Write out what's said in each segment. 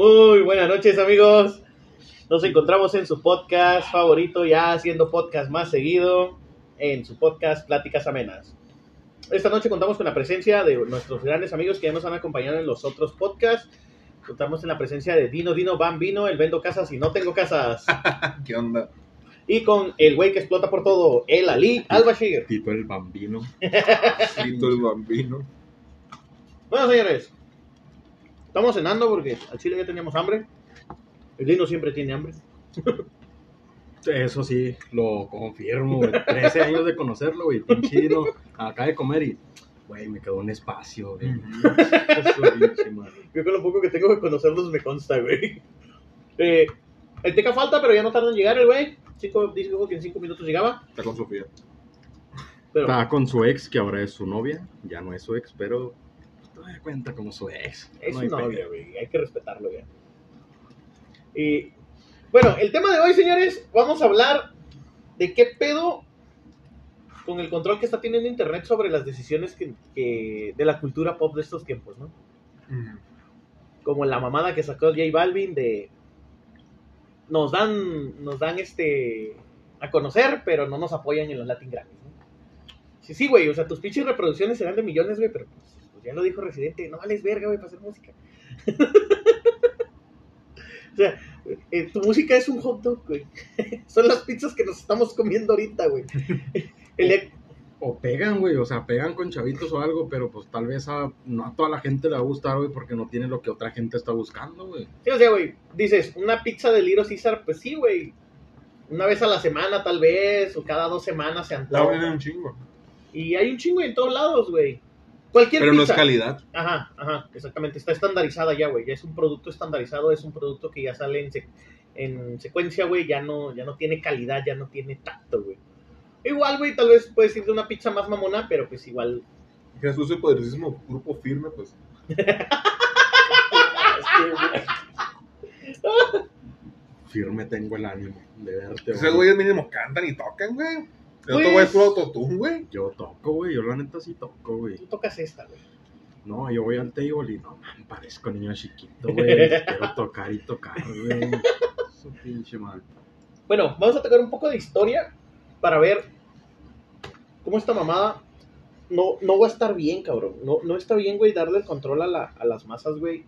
Muy buenas noches amigos. Nos encontramos en su podcast favorito, ya haciendo podcast más seguido, en su podcast Pláticas Amenas. Esta noche contamos con la presencia de nuestros grandes amigos que ya nos han acompañado en los otros podcasts. Contamos en la presencia de Dino Dino Bambino, el vendo casas y no tengo casas. ¿Qué onda? Y con el güey que explota por todo, el Ali Al-Bashir. Tito el bambino. Tito el bambino. Bueno, señores, estamos cenando porque al chile ya teníamos hambre. El Dino siempre tiene hambre. Eso sí, lo confirmo, güey. 13 años de conocerlo, güey. Pinche Dino, acaba de comer y, güey, me quedó un espacio, güey. Yo con lo poco que tengo que conocerlos me consta, güey. Eh, el Teca falta, pero ya no tarda en llegar el güey. Cinco, dijo que en cinco minutos llegaba. Está con Sofía. Pero, Estaba con su ex, que ahora es su novia. Ya no es su ex, pero todavía cuenta como su ex. Es No su novia, güey. Hay que respetarlo ya. Y bueno, el tema de hoy, señores, vamos a hablar de qué pedo con el control que está teniendo Internet sobre las decisiones que, que- de la cultura pop de estos tiempos, ¿no? Como la mamada que sacó J Balvin de nos dan nos dan este a conocer, pero no nos apoyan en los Latin Grammys, ¿no? Sí, sí, güey, o sea, tus pinches reproducciones serán de millones, güey, pero pues, pues, ya lo dijo Residente, no vales verga, güey, para hacer música. o sea, eh, tu música es un hot dog, güey. Son las pizzas que nos estamos comiendo ahorita, güey. El- O pegan, güey, o sea, pegan con chavitos o algo, pero pues tal vez a, no a toda la gente le va a gustar, güey, porque no tiene lo que otra gente está buscando, güey. Sí, o sea, güey, dices, una pizza de Little Caesar, pues sí, güey. Una vez a la semana, tal vez, o cada dos semanas se La antoja. en un chingo. Y hay un chingo en todos lados, güey. Cualquier Pero no es calidad. Ajá, ajá, exactamente. Está estandarizada ya, güey. Ya es un producto estandarizado, es un producto que ya sale en, sec- en secuencia, güey. Ya no, ya no tiene calidad, ya no tiene tacto, güey. Igual, güey, tal vez puedes ir de una pizza más mamona, pero pues igual. Jesús, el poderosísimo grupo firme, pues. Firme tengo el ánimo de verte, Esos güeyes mínimo cantan y tocan, güey. El Pues- otro güey es puro autotune, güey. Yo toco, güey, yo la neta sí toco, güey. Tú tocas esta, güey. No, yo voy al table y no, man, parezco niño chiquito, güey. Quiero tocar y tocar, güey. Su pinche madre. Bueno, vamos a tocar un poco de historia para ver cómo esta mamada no, no va a estar bien, cabrón. No, no está bien, güey, darle el control a, la- a las masas, güey.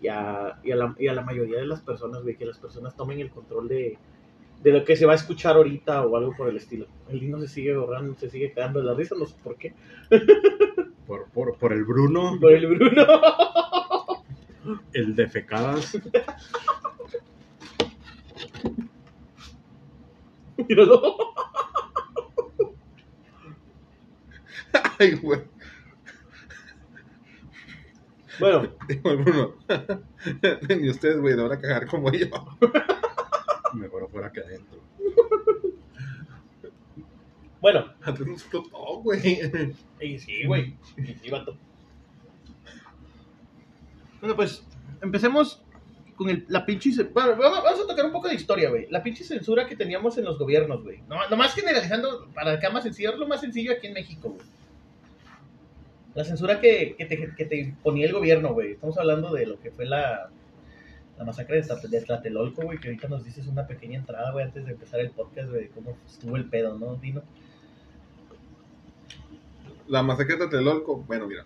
Y a, y, a la, y a la mayoría de las personas, güey, que las personas tomen el control de, de lo que se va a escuchar ahorita o algo por el estilo. El Dino se sigue borrando, se sigue quedando en la risa, no sé por qué. Por, por, por el Bruno, Por el Bruno. el de fecadas. Míralo. Ay, güey. bueno, Dijo el Bruno. Ni ustedes, güey, van a cagar como yo. Mejor afuera que adentro. bueno. Antes explotó, güey. Y sí, güey. Y sí, vato. Bueno, pues empecemos con el- la pinche. Bueno, vamos, a tocar un poco de historia, güey. La pinche censura que teníamos en los gobiernos, güey. No, nomás generalizando, para acá más sencillo, es lo más sencillo aquí en México, güey. La censura que, que te, que te ponía el gobierno, güey. Estamos hablando de lo que fue la, la masacre de, Tlate- de Tlatelolco, güey. Que ahorita nos dices una pequeña entrada, güey, antes de empezar el podcast, güey, de cómo estuvo el pedo, ¿no, Dino? La masacre de Tlatelolco. Bueno, mira.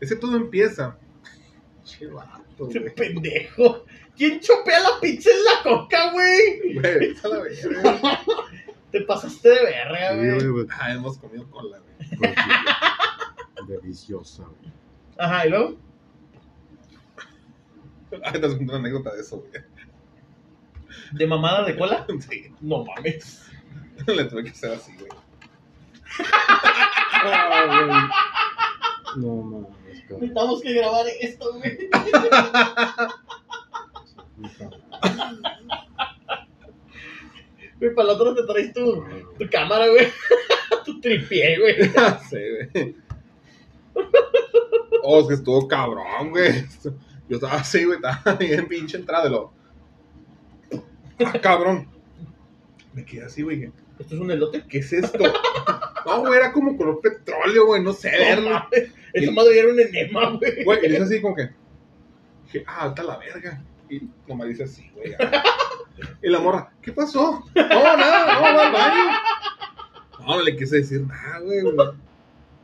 Ese todo empieza. Che, vato, güey. pendejo. ¿Quién chopea la pizza en la coca, güey? Güey, la verga. Te pasaste de verga, güey. güey, güey. Ah, hemos comido cola, güey. Deliciosa, güey. Ajá, ¿y luego? Ay, te conté una anécdota de eso, güey. ¿De mamada de cola? Sí. No mames. Le tuve que hacer así, güey. Güey. No mames, cabrón. Necesitamos que grabar esto, güey. Güey, para el otro te traes tu, tu cámara, güey. tu tripié, güey. Sí, güey. Oh, es que estuvo cabrón, güey. Yo estaba así, güey, estaba bien pinche entrada de lo. Ah, cabrón. Me quedé así, güey. ¿Esto es un elote? ¿Qué es esto? No, güey, era como color petróleo, güey, no sé No verlo. Esa madre era un enema, güey. Güey, y hice así como que. Que, ah, está la verga. Y nomás dice así, güey. Y la morra, ¿qué pasó? No, nada, no, va al baño. No, no le quise decir nada, güey. güey.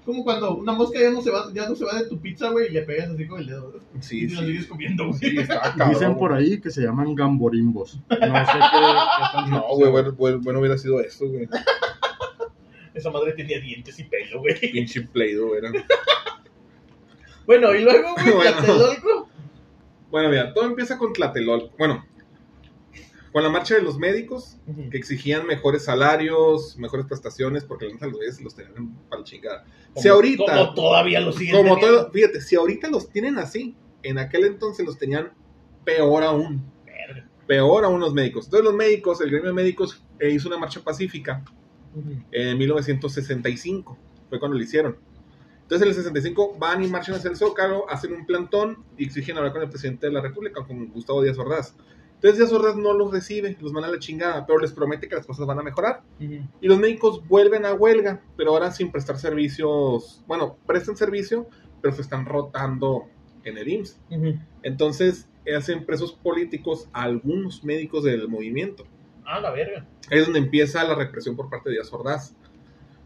Como cuando una mosca ya no se va, ya no se va de tu pizza, güey, y le pegas así con el dedo. ¿no? Sí, y sí. sigues comiendo, güey. Sí. Dicen por ahí que se llaman gamborimbos. No sé qué, No, güey, bueno, bueno, bueno hubiera sido esto, güey. Esa madre tenía dientes y pelo, güey. Pinche Play-Doh era. Bueno, y luego, güey, Bueno. Tlatelolco. Bueno, mira, todo empieza con Tlatelolco. Bueno, con la marcha de los médicos, que exigían mejores salarios, mejores prestaciones, porque la neta los güeyes los tenían para chingada. Si ahorita, Como todavía lo siguen como todo, fíjate, si ahorita los tienen así, en aquel entonces los tenían peor aún. Verga. Peor aún los médicos. Entonces los médicos, el gremio de médicos eh, hizo una marcha pacífica Ujú. en 1965. Fue cuando lo hicieron. Entonces en el 65 van y marchan hacia el Zócalo, hacen un plantón y exigen hablar con el presidente de la República, con Gustavo Díaz Ordaz. Entonces Díaz Ordaz no los recibe, los manda a la chingada, pero les promete que las cosas van a mejorar. Y los médicos vuelven a huelga, pero ahora sin prestar servicios, bueno, prestan servicio, pero se están rotando en el IMSS. Entonces hacen presos políticos a algunos médicos del movimiento. Ah, la verga. Ahí es donde empieza la represión por parte de Díaz Ordaz.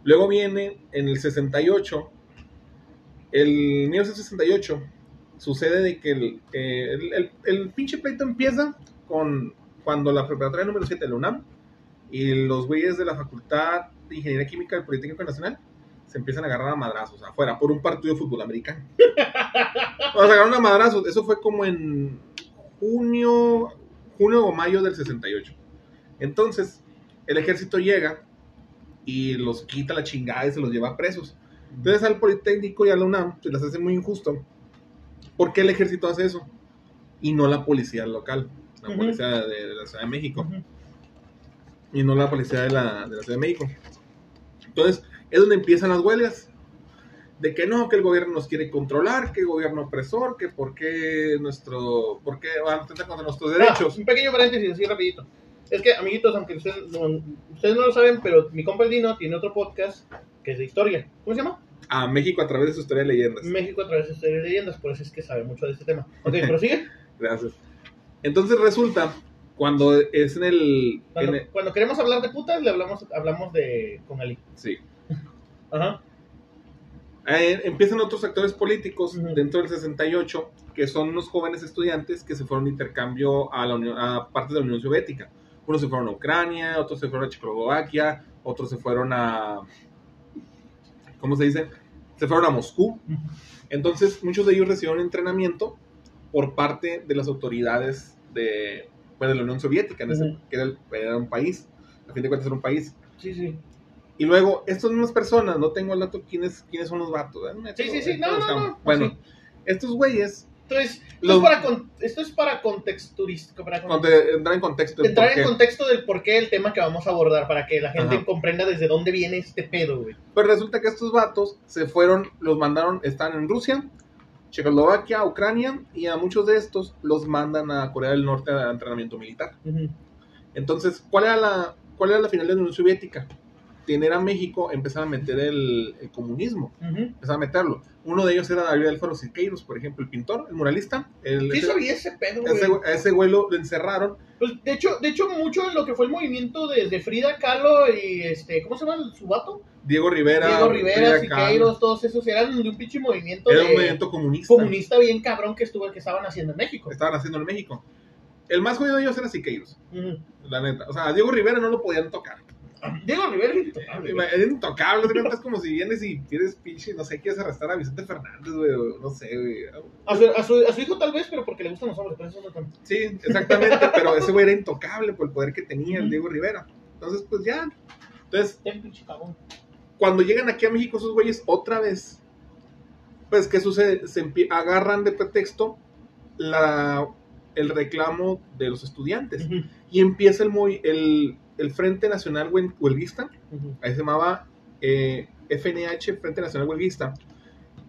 Luego viene en el 68, el 1968, sucede de que el, eh, el, el- el pinche pleito empieza con cuando la preparatoria número 7 de la UNAM y los güeyes de la Facultad de Ingeniería Química del Politécnico Nacional se empiezan a agarrar a madrazos afuera por un partido de fútbol americano. o sea, agarraron a madrazos. Eso fue como en junio, junio o mayo del 68. Entonces, el ejército llega y los quita la chingada y se los lleva presos. Entonces al Politécnico y a la UNAM se les hace muy injusto. ¿Por qué el ejército hace eso? Y no la policía local, la Ujú. policía de, de la Ciudad de México. Ujú. Y no la policía de la, de la Ciudad de México. Entonces es donde empiezan las huelgas. De que no, que el gobierno nos quiere controlar, que el gobierno opresor, que por qué nuestro, por qué van a atentar contra nuestros derechos. Ah, un pequeño paréntesis, así rapidito. Es que, amiguitos, aunque ustedes no, ustedes no lo saben, pero mi compa el Dino tiene otro podcast que es de historia. ¿Cómo se llama? A México a través de su historia de leyendas. México a través de historias y leyendas, por eso es que sabe mucho de este tema. Ok, prosigue. Gracias. Entonces resulta, cuando es en el... Cuando, en el- cuando queremos hablar de putas, le hablamos, hablamos de con Ali. sí. Ajá. Eh, empiezan otros actores políticos Ujú. dentro del 68, que son unos jóvenes estudiantes que se fueron de intercambio a, la Unión- a parte de la Unión Soviética. Unos se fueron a Ucrania, otros se fueron a Checoslovaquia, otros se fueron a... ¿Cómo se dice? Se fueron a Moscú. Entonces, muchos de ellos recibieron entrenamiento por parte de las autoridades de, pues, de la Unión Soviética, en ese- Ujú. que era, el- era un país. A fin de cuentas era un país. Sí, sí. Y luego, estas mismas personas, no tengo el dato quiénes, quiénes son los vatos. ¿eh? Sí, sí, sí, no, no, no, Bueno, sí. estos güeyes, Entonces, esto, Los- es para esto es para contexturístico, para entrar en contexto, entrar por en qué. contexto del porqué del tema que vamos a abordar, para que la gente Ajá. comprenda desde dónde viene este pedo, güey. Pero resulta que estos vatos se fueron, los mandaron, están en Rusia, Checoslovaquia, Ucrania, y a muchos de estos los mandan a Corea del Norte a entrenamiento militar. Entonces, ¿cuál era la, cuál era la final de la Unión Soviética? Tener a México, empezar a meter el, el comunismo, Ujú. empezar a meterlo. Uno de ellos era David Alfaro Siqueiros, por ejemplo, el pintor, el muralista. El, Sí ese, sabía ese pedo, güey. ese, a ese güey lo, lo encerraron. Pues, de hecho, de hecho, mucho de lo que fue el movimiento de, de Frida Kahlo y este, ¿cómo se llama su vato? Diego Rivera. Diego Rivera. Siqueiros, todos esos eran de un pinche movimiento Era de un movimiento comunista. comunista bien cabrón que estuvo que estaban haciendo en México. Estaban haciendo en México. El más jodido de ellos era Siqueiros, la neta. O sea, a Diego Rivera no lo podían tocar. Diego Rivera es intocable. Es intocable, te cuentas como si vienes y quieres pinche, no sé, quieres arrestar a Vicente Fernández, güey, no sé, güey. A su, a, su, a su hijo tal vez, pero porque le gustan los hombres, pero eso no tanto. Sí, exactamente, pero ese güey era intocable por el poder que tenía el. Diego Rivera. Entonces, pues ya. Entonces, cuando llegan aquí a México esos güeyes otra vez, pues, ¿qué sucede? Se agarran de pretexto la, el reclamo de los estudiantes y empieza el, el, el Frente Nacional Huelguista, ahí se llamaba eh, FNH, Frente Nacional Huelguista.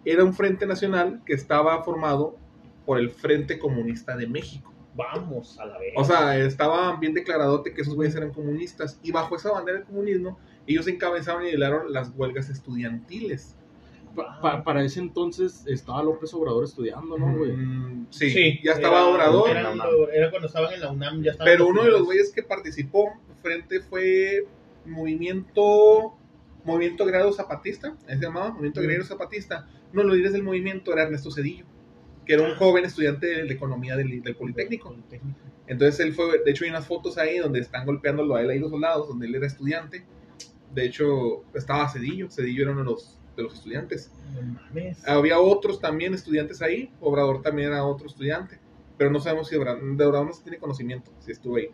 Era un frente nacional que estaba formado por el Frente Comunista de México. Vamos a la vez. O sea, estaba bien declaradote que esos güeyes eran comunistas. Y bajo esa bandera del comunismo, ellos encabezaron y lideraron las huelgas estudiantiles. Pa- pa- para ese entonces estaba López Obrador estudiando, ¿no, güey? Mm, sí, ya estaba era- Obrador. Era, era cuando estaban en la UNAM, ya Pero uno de los güeyes que participó frente fue Movimiento Movimiento Agrariado Zapatista, ahí se llamaba Movimiento Agrario Zapatista. Uno de los líderes del movimiento era Ernesto Cedillo, que era un joven estudiante de economía del, del Politécnico. Entonces él fue, de hecho hay unas fotos ahí donde están golpeándolo a él ahí los soldados, donde él era estudiante. De hecho estaba Cedillo, Cedillo era uno de los, de los estudiantes. No mames. Había otros también estudiantes ahí, Obrador también era otro estudiante, pero no sabemos si Obrador, de Obrador no se tiene conocimiento, si estuvo ahí.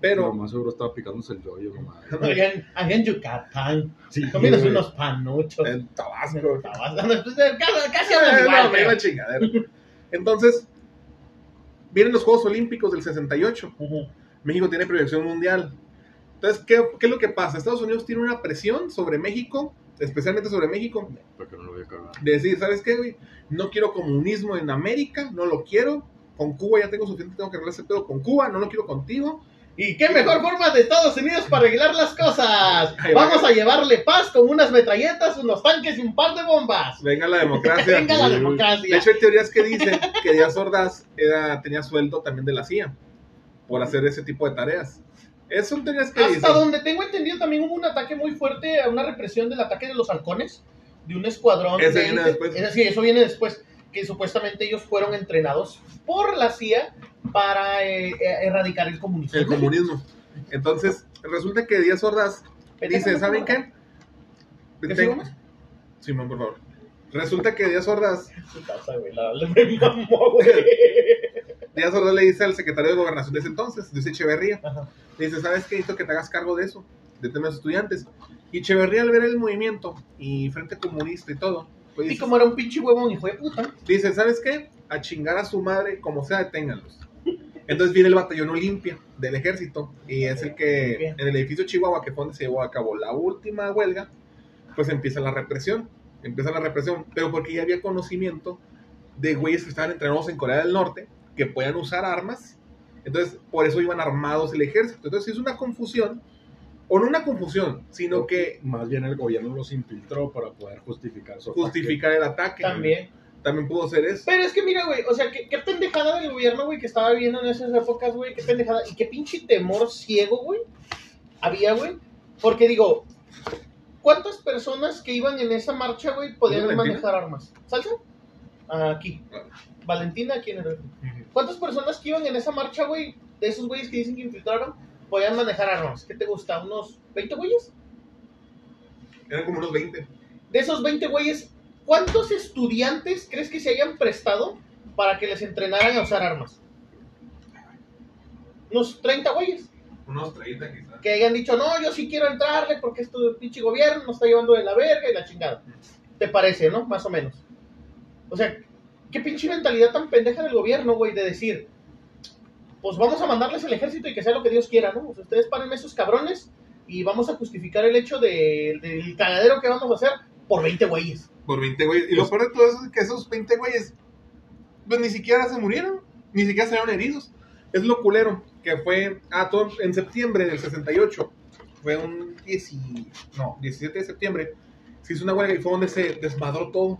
Pero Pero más seguro estaba picándose el yoyo, nomás. Allá en, en Yucatán, Sí, comiendo güey. unos panuchos. en Tabasco. Tabasco, pues, Casi, casi Eh, hablan no, igual, me iba a chingadera. Entonces, vienen los Juegos Olímpicos del 68. Ujú. México tiene proyección mundial. Entonces, ¿qué, qué es lo que pasa? Estados Unidos tiene una presión sobre México, especialmente sobre México, Para que no lo voy a cagar. de decir, ¿sabes qué, güey? No quiero comunismo en América, no lo quiero. Con Cuba ya tengo suficiente, tengo que arreglar ese pedo con Cuba, no lo quiero contigo. ¿Y qué mejor forma de Estados Unidos para arreglar las cosas? Vamos a llevarle paz con unas metralletas, unos tanques y un par de bombas. Venga la democracia. Venga la De democracia. hecho, hay teorías que dicen que Díaz Ordaz era, tenía sueldo también de la CIA por hacer ese tipo de tareas. Es son teorías que Hasta dicen. donde tengo entendido también hubo un ataque muy fuerte, una represión del ataque de los halcones, de un escuadrón. De viene después. Es decir, eso viene después, que supuestamente ellos fueron entrenados por la CIA para eh, eh, erradicar el comunismo. el comunismo. Entonces, resulta que Díaz Ordaz dice, ¿saben qué? ¿Qué Ten- sigo más? Simón, por favor. Resulta que Díaz Ordaz, Su casa, güey, la- la- me mamó, güey. Díaz Ordaz le dice al secretario de Gobernación de ese entonces, Luis Echeverría, Ajá. le dice, ¿sabes qué? Necesito que te hagas cargo de eso, de temas estudiantes. Y Echeverría al ver el movimiento y Frente Comunista y todo, pues Y dice, como era un pinche huevón, hijo de puta. dice, ¿sabes qué? A chingar a su madre, como sea, deténganlos. Entonces viene el batallón Olimpia del ejército y es el que en el edificio Chihuahua, que fue donde se llevó a cabo la última huelga, pues empieza la represión. Empieza la represión, pero porque ya había conocimiento de güeyes que estaban entrenados en Corea del Norte, que podían usar armas. Entonces, por eso iban armados el ejército. Entonces, es una confusión, o no una confusión, sino que Más bien el gobierno los infiltró para poder justificar su ataque. justificar el ataque. También. También pudo ser eso. Pero es que mira, güey, o sea, qué, qué pendejada del gobierno, güey, que estaba viviendo en esas épocas, güey, qué pendejada. Y qué pinche temor ciego, güey, había, güey. Porque digo, ¿cuántas personas que iban en esa marcha, güey, podían ¿Valentina? manejar armas? ¿Salsa? Aquí. Valentina, ¿quién era? ¿Cuántas personas que iban en esa marcha, güey, de esos güeyes que dicen que infiltraron, podían manejar armas? ¿Qué te gusta? ¿Unos 20 güeyes? Eran como unos 20. De esos 20 güeyes, ¿cuántos estudiantes crees que se hayan prestado para que les entrenaran a usar armas? Unos 30 güeyes. Unos 30 quizás. Que hayan dicho, no, yo sí quiero entrarle porque este pinche gobierno nos está llevando de la verga y la chingada. ¿Te parece, no? Más o menos. O sea, qué pinche mentalidad tan pendeja del gobierno, güey, de decir, pues vamos a mandarles el ejército y que sea lo que Dios quiera, ¿no? O sea, ustedes paren esos cabrones y vamos a justificar el hecho de- del cagadero que vamos a hacer por 20 güeyes. Por 20 güeyes. Y lo peor de todo eso es que esos 20 güeyes, pues ni siquiera se murieron, ni siquiera salieron heridos. Es lo culero, que fue, ah, todo en septiembre del 68, fue un 10 y- no, 17 de septiembre, se hizo una huelga y fue donde se desmadró todo.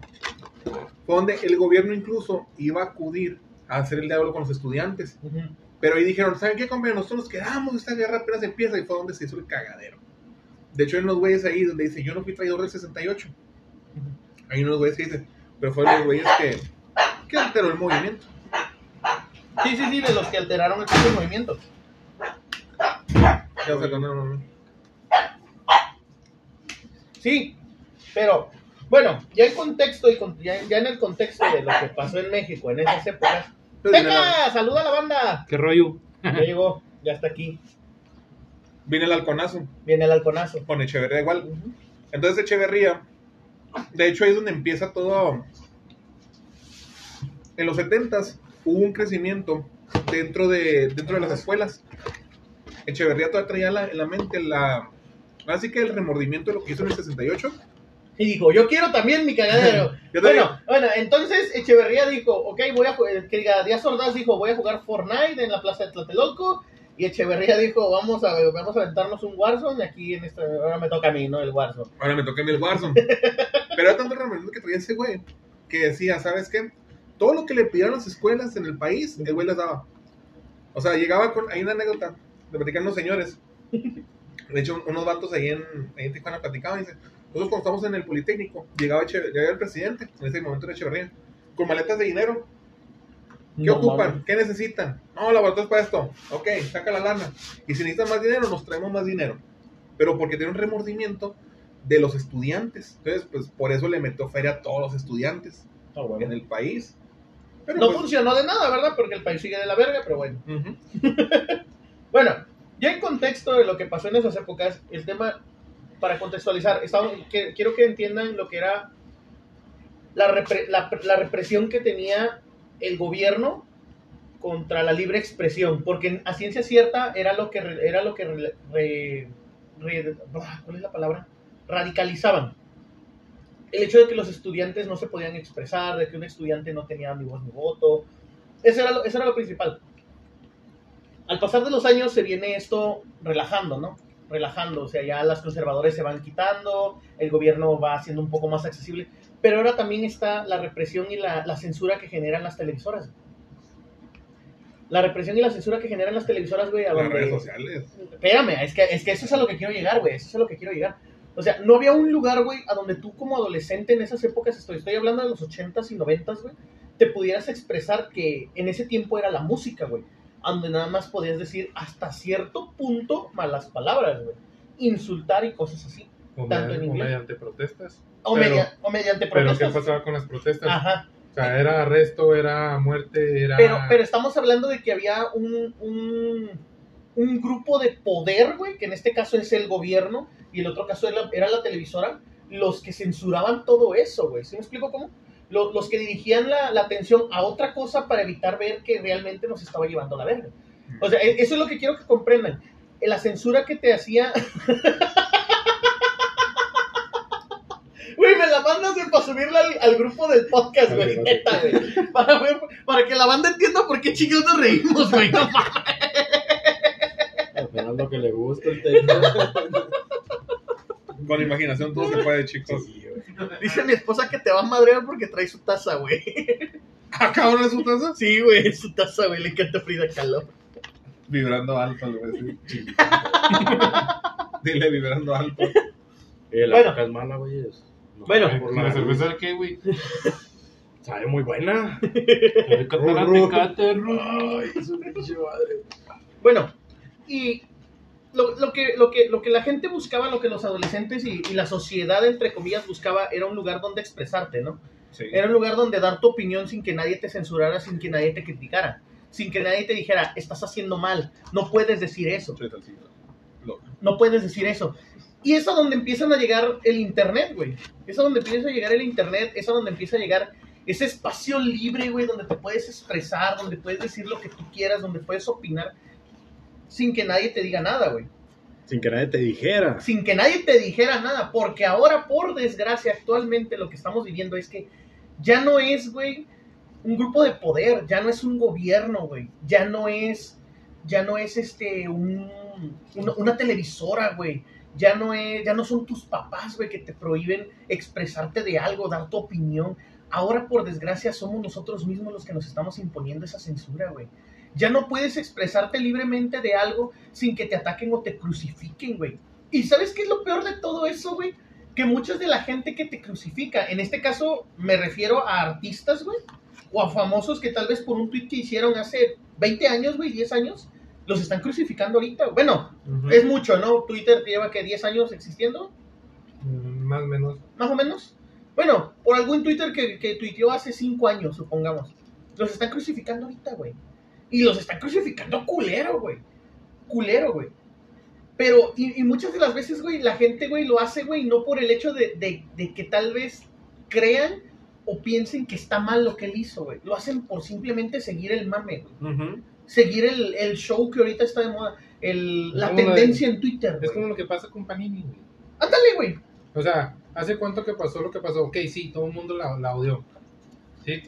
Fue donde el gobierno incluso iba a acudir a hacer el diálogo con los estudiantes. Pero ahí dijeron, ¿saben qué, compañeros? Nosotros nos quedamos, esta guerra apenas empieza y fue donde se hizo el cagadero. De hecho, hay unos güeyes ahí donde dice, yo no fui traidor del 68. Hay unos güeyes que dicen, pero fueron los güeyes que, que alteró el movimiento. Sí, sí, sí, de los que alteraron el pinche movimiento. Ya, o sea, no, no, no. Sí, pero bueno, ya en contexto y con- ya, ya en el contexto de lo que pasó en México en esas épocas. ¡Venga! ¡Saluda a la banda! ¿Qué rollo? Ya llegó, ya está aquí. Viene el halconazo Viene el halconazo. con Echeverría igual. Entonces Echeverría, de hecho ahí es donde empieza todo. En los 70s hubo un crecimiento dentro de, dentro de las escuelas. Echeverría todavía traía la- en la mente la... Así que el remordimiento de lo que hizo en el 68. Y dijo, yo quiero también mi cagadero. Bueno, bueno, entonces Echeverría dijo, ok, voy a jugar, que diga, Díaz Ordaz dijo, voy a jugar Fortnite en la plaza de Tlatelolco Y Echeverría dijo, vamos a, vamos a aventarnos un Warzone, aquí en esta, ahora me toca a mí, ¿no? El Warzone. Ahora me toca a mí el Warzone. Pero era tanto el que traía ese güey que decía, ¿sabes qué? Todo lo que le pidieron las escuelas en el país, el güey les daba. O sea, llegaba con. Hay una anécdota de platicar unos señores. De hecho, unos vatos ahí en, ahí en Tijuana platicaban y dicen: Nosotros, cuando estamos en el Politécnico, llegaba, Eche- llegaba el presidente, en ese momento era Echeverría, con maletas de dinero. ¿Qué No ocupan? ¿Qué necesitan? No, laboratorios para esto. Ok, saca la lana. Y si necesitan más dinero, nos traemos más dinero. Pero porque tiene un remordimiento de los estudiantes. Entonces, pues por eso le metió feria a todos los estudiantes Ah, bueno. en el país. Pero, No pues, funcionó de nada, ¿verdad? Porque el país sigue de la verga, pero bueno. Bueno, ya en contexto de lo que pasó en esas épocas, el tema, para contextualizar, estamos- que- quiero que entiendan lo que era la, repre- la- la represión que tenía el gobierno contra la libre expresión, porque a ciencia cierta era lo que era lo que ah, ¿cuál es la palabra? radicalizaban. El hecho de que los estudiantes no se podían expresar, de que un estudiante no tenía ni voz ni voto, eso era lo, eso era lo principal al pasar de los años se viene esto relajando, ¿no? Relajando, o sea, ya las conservadores se van quitando, el gobierno va haciendo un poco más accesible, pero ahora también está la represión y la, la censura que generan las televisoras. La represión y la censura que generan las televisoras, güey, Las redes sociales. Espérame, es que, es que eso es a lo que quiero llegar, güey, eso es a lo que quiero llegar. O sea, no había un lugar, güey, a donde tú como adolescente en esas épocas, estoy, estoy hablando de los 80s y 90s, güey, te pudieras expresar que en ese tiempo era la música, güey, donde nada más podías decir hasta cierto punto malas palabras, güey, insultar y cosas así. O, Tanto me- en inglés. mediante protestas. O, Pero- media- o mediante Pero ¿qué protestas. pasaba con las protestas? Ajá. O sea, era arresto, era muerte, era... Pero, pero estamos hablando de que había un, un, un grupo de poder, güey, que en este caso es el gobierno y el otro caso era, era la televisora, los que censuraban todo eso, güey. ¿Sí me explico cómo? Lo- Los, que dirigían la, la atención a otra cosa para evitar ver que realmente nos estaba llevando la verga. O sea, e- eso es lo que quiero que comprendan. La censura que te hacía... Güey, me la mandas güey, para subirla al, al grupo del podcast, güey. Neta, güey. Para, ver- para que la banda entienda por qué chingados nos reímos, güey. No mames. Al final lo que le gusta el texto. Con imaginación todo se puede, chicos. Sí. Dice mi esposa que te va a madrear porque trae su taza, güey. ¿Ah, cabrón, es su taza? Sí, güey, es su taza, güey. Le encanta Frida Kahlo. Vibrando alto, le voy a decir. Dile vibrando alto. Eh, la Bueno. es mala, güey. es- no, Bueno. Por ¿La cerveza de qué, güey? Sabe muy buena. Ay, su pinche madre. Bueno, y lo, lo que, lo, que, lo que la gente buscaba, lo que los adolescentes y, y la sociedad, entre comillas, buscaba, era un lugar donde expresarte, ¿no? Sí. Era un lugar donde dar tu opinión sin que nadie te censurara, sin que nadie te criticara, sin que nadie te dijera, estás haciendo mal, no puedes decir eso. No puedes decir eso. Y es a donde empiezan a llegar el internet, güey. Es a donde empieza a llegar el internet, es a donde empieza a llegar ese espacio libre, güey, donde te puedes expresar, donde puedes decir lo que tú quieras, donde puedes opinar sin que nadie te diga nada, güey. Sin que nadie te dijera. Sin que nadie te dijera nada, porque ahora, por desgracia, actualmente lo que estamos viviendo es que ya no es, güey, un grupo de poder, ya no es un gobierno, güey, ya no es, ya no es este, un, una, una televisora, güey, ya no es, ya no son tus papás, güey, que te prohíben expresarte de algo, dar tu opinión. Ahora, por desgracia, somos nosotros mismos los que nos estamos imponiendo esa censura, güey. Ya no puedes expresarte libremente de algo sin que te ataquen o te crucifiquen, güey. ¿Y sabes qué es lo peor de todo eso, güey? Que muchas de la gente que te crucifica, en este caso me refiero a artistas, güey, o a famosos que tal vez por un tweet que hicieron hace 20 años, güey, 10 años, los están crucificando ahorita. Bueno, es mucho, ¿no? Twitter lleva que 10 años existiendo, Mm, Más o menos. más o menos. Bueno, por algún Twitter que, que tuiteó hace 5 años, supongamos. Los están crucificando ahorita, güey. Y los están crucificando culero, güey. Culero, güey. Pero, y, y muchas de las veces, güey, la gente, güey, lo hace, güey, no por el hecho de, de- de que tal vez crean o piensen que está mal lo que él hizo, güey. Lo hacen por simplemente seguir el mame, güey. Seguir el, el show que ahorita está de moda. El, la de- tendencia en Twitter, Es como lo que pasa con Panini, güey. Ándale, güey. O sea, ¿hace cuánto que pasó lo que pasó? Ok, sí, todo el mundo la, la odió. Sí.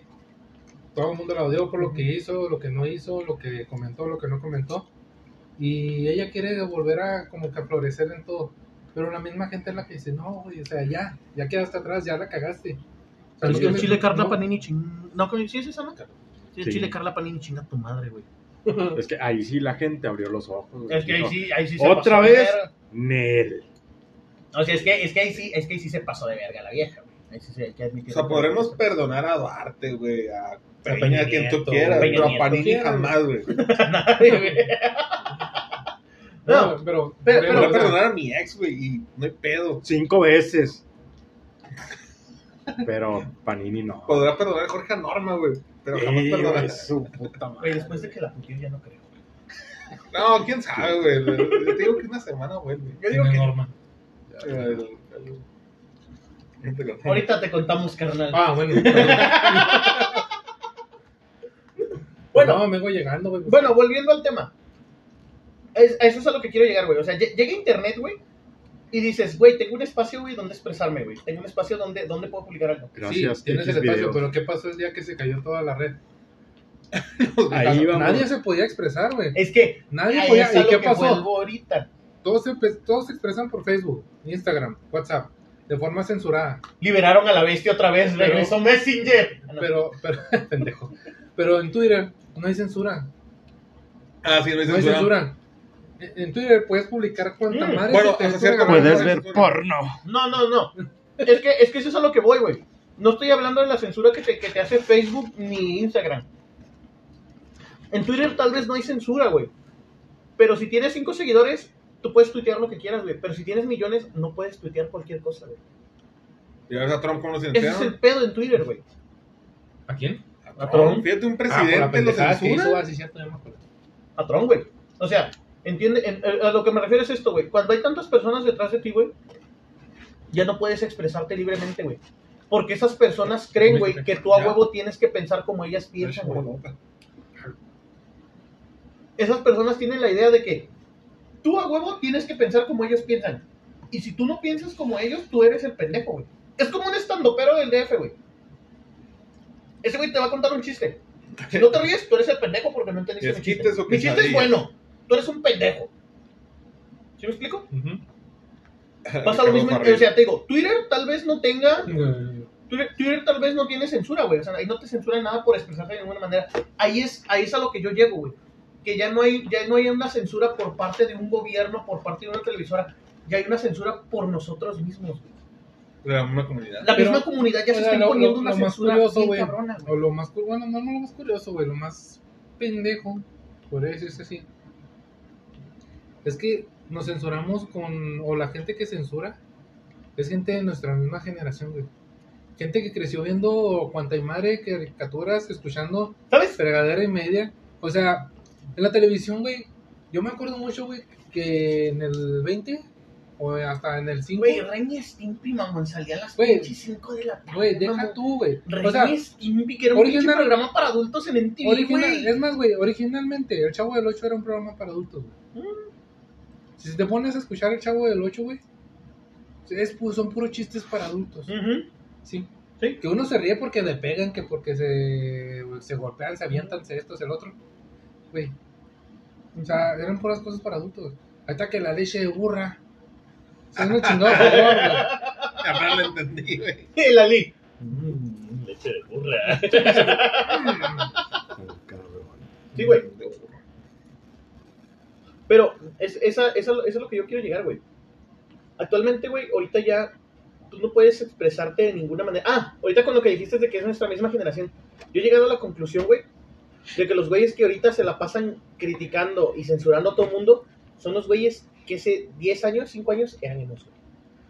Todo el mundo la odió por lo que hizo, lo que no hizo, lo que comentó, lo que no comentó. Y ella quiere volver a como que a florecer en todo. Pero la misma gente es la que dice, no, güey, o sea, ya, ya quedaste atrás, ya la cagaste. O sea, El, no que el me- chile Carla no- Panini ching... No, ¿sí es esa, no? Sí, el Sí. chile Carla Panini chinga tu madre, güey. Es que ahí sí la gente abrió los ojos. güey. Es que ahí sí, ahí sí se ¿Otra pasó vez? Nel. O sea, es que, es que ahí sí, es que ahí sí se pasó de verga la vieja, güey. Ahí sí se hay que O sea, podremos perdonar a Duarte, güey, a Peña Peña, a quien tú quieras, Peña pero a. Panini jamás, güey. No, No, pero, pero- pero- Podré perdonar a mi ex, güey, y no hay pedo. Cinco veces. Pero Panini no. Podrá perdonar a Jorge Norma, güey, pero jamás Ey, perdonar. güey, su puta madre. Güey, después de que la putió ya no creo. No, quién sabe, güey. le- Te digo que una semana, güey. Yo digo que norma. El- el- el- ahorita te contamos, carnal. Ah, bueno. Bueno. No, me voy llegando, güey. Bueno, volviendo al tema. Es- eso es a lo que quiero llegar, güey. O sea, lle- llega internet, güey, y dices, güey, tengo un espacio, güey, donde expresarme, güey. Tengo un espacio donde, donde puedo publicar algo. Gracias, sí, tienes el espacio, pero ¿qué pasó el día que se cayó toda la red? Ahí vamos. Nadie se podía expresar, güey. Es que, Nadie ahí podía. ¿Y qué que pasó? ahorita. Todos se, todos se expresan por Facebook, Instagram, WhatsApp, de forma censurada. Liberaron a la bestia otra vez, Pero- regresó Messenger. Ah, no. Pero, pero, pendejo. Pero en Twitter no hay censura. Ah, sí, no hay No hay censura. Censura. En Twitter puedes publicar cuanta Mm, madre bueno, te cierto. Puedes ver porno. No, no, no. Es que, es que eso es a lo que voy, güey. No estoy hablando de la censura que te, que te hace Facebook ni Instagram. En Twitter tal vez no hay censura, güey. Pero si tienes cinco seguidores, tú puedes tuitear lo que quieras, güey. Pero si tienes millones, no puedes tuitear cualquier cosa, güey. ¿Y ves a Trump con los Ese es el pedo en Twitter, güey. ¿A quién? A Trump. Trump. Fíjate, un Ah, presidente lo pendejada que hizo, censura. ah, sí, cierto, ya me acuerdo. A Trump, güey. O sea, entiende, en- eh, a lo que me refiero es esto, güey. Cuando hay tantas personas detrás de ti, güey, ya no puedes expresarte libremente, güey. Porque esas personas creen, güey, que tú a huevo tienes que pensar como ellas piensan, güey. esas personas tienen la idea de que tú a huevo tienes que pensar como ellos piensan. Y si tú no piensas como ellos, tú eres el pendejo, güey. Es como un estandopero del DF, güey. Ese güey te va a contar un chiste. Si no te ríes, tú eres el pendejo porque no entendiste mi chiste. Mi chiste es bueno. Tú eres un pendejo. ¿Sí me explico? Pasa lo mismo. en- O sea, te digo, Twitter tal vez no tenga Twitter, Twitter tal vez no tiene censura, güey. O sea, ahí no te censura nada por expresarte de ninguna manera. Ahí es, ahí es a lo que yo llego, güey. Que ya no hay, ya no hay una censura por parte de un gobierno, por parte de una televisora. Ya hay una censura por nosotros mismos, güey. la misma comunidad. La Pero, misma comunidad ya se o sea, está lo- imponiendo lo- una lo más censura curioso, bien güey, cabrona, güey. O lo más, bueno, no, no lo más curioso, güey, lo más pendejo, por decirse así. Es que nos censuramos con, o la gente que censura, es gente de nuestra misma generación, güey. Gente que creció viendo cuanta y madre caricaturas, escuchando ¿Sabes? fregadera y media. O sea, en la televisión, güey, yo me acuerdo mucho, güey, que en el 20 o hasta en el 5, Güey, Ren Stimpy, mamón, salía a las 5 de la tarde. güey, deja mamón. tú, güey. Ren O sea, Stimpy, que era un programa para adultos en MTV, Original, güey. es más, güey, originalmente El Chavo del 8 era un programa para adultos, güey. Si te pones a escuchar El Chavo del 8, güey, es, son puros chistes para adultos. Sí. Sí. Que uno se ríe porque le pegan, que porque se, se golpean, se avientan, se esto, se el otro. Güey. O sea, eran puras cosas para adultos. Ahí está que la leche de burra. Es un chingado favor, güey. Lo entendí, güey. El Ali. Mm, leche de burra. Sí, güey. Pero es, esa, esa- eso es lo que yo quiero llegar, güey. Actualmente, güey, ahorita ya tú no puedes expresarte de ninguna manera. Ah, ahorita con lo que dijiste de que es nuestra misma generación. Yo he llegado a la conclusión, güey, de que los güeyes que ahorita se la pasan criticando y censurando a todo el mundo son los güeyes que hace 10 años, 5 años eran güey.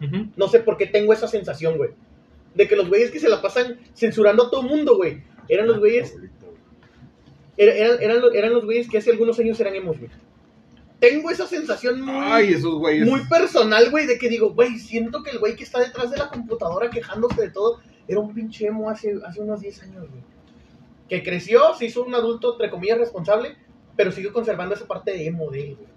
Ujú. No sé por qué tengo esa sensación, güey. De que los güeyes que se la pasan censurando a todo el mundo, güey, eran los güeyes era- eran, eran, eran los güeyes que hace algunos años eran emos, güey. Tengo esa sensación muy, Ay, esos güeyes. muy personal, güey, de que digo, güey, siento que el güey que está detrás de la computadora quejándose de todo era un pinche emo hace, hace unos 10 años, güey. Que creció, se hizo un adulto, entre comillas, responsable, pero sigue conservando esa parte de emo de él, güey.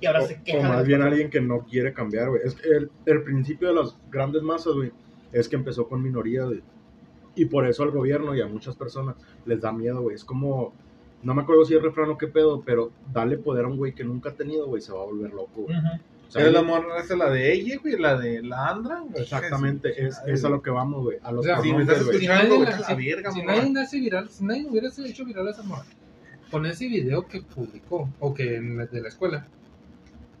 Y ahora O, se o queja. de más bien alguien que no quiere cambiar, güey. Es que el, el principio de las grandes masas, güey, es que empezó con minorías, güey. Y por eso al gobierno y a muchas personas les da miedo, güey. Es como no me acuerdo si es refrán o qué pedo, pero dale poder a un güey que nunca ha tenido, güey, se va a volver loco, güey. O sea, Pero la morra esa, la de ella, güey, la de la Andra. güey. Exactamente, es, es a lo que vamos, güey. A los O sea, Si me güey. Si la- verga, si nadie hace viral, si nadie hubiera hecho viral a esa morra, con ese video que publicó, o que de la escuela,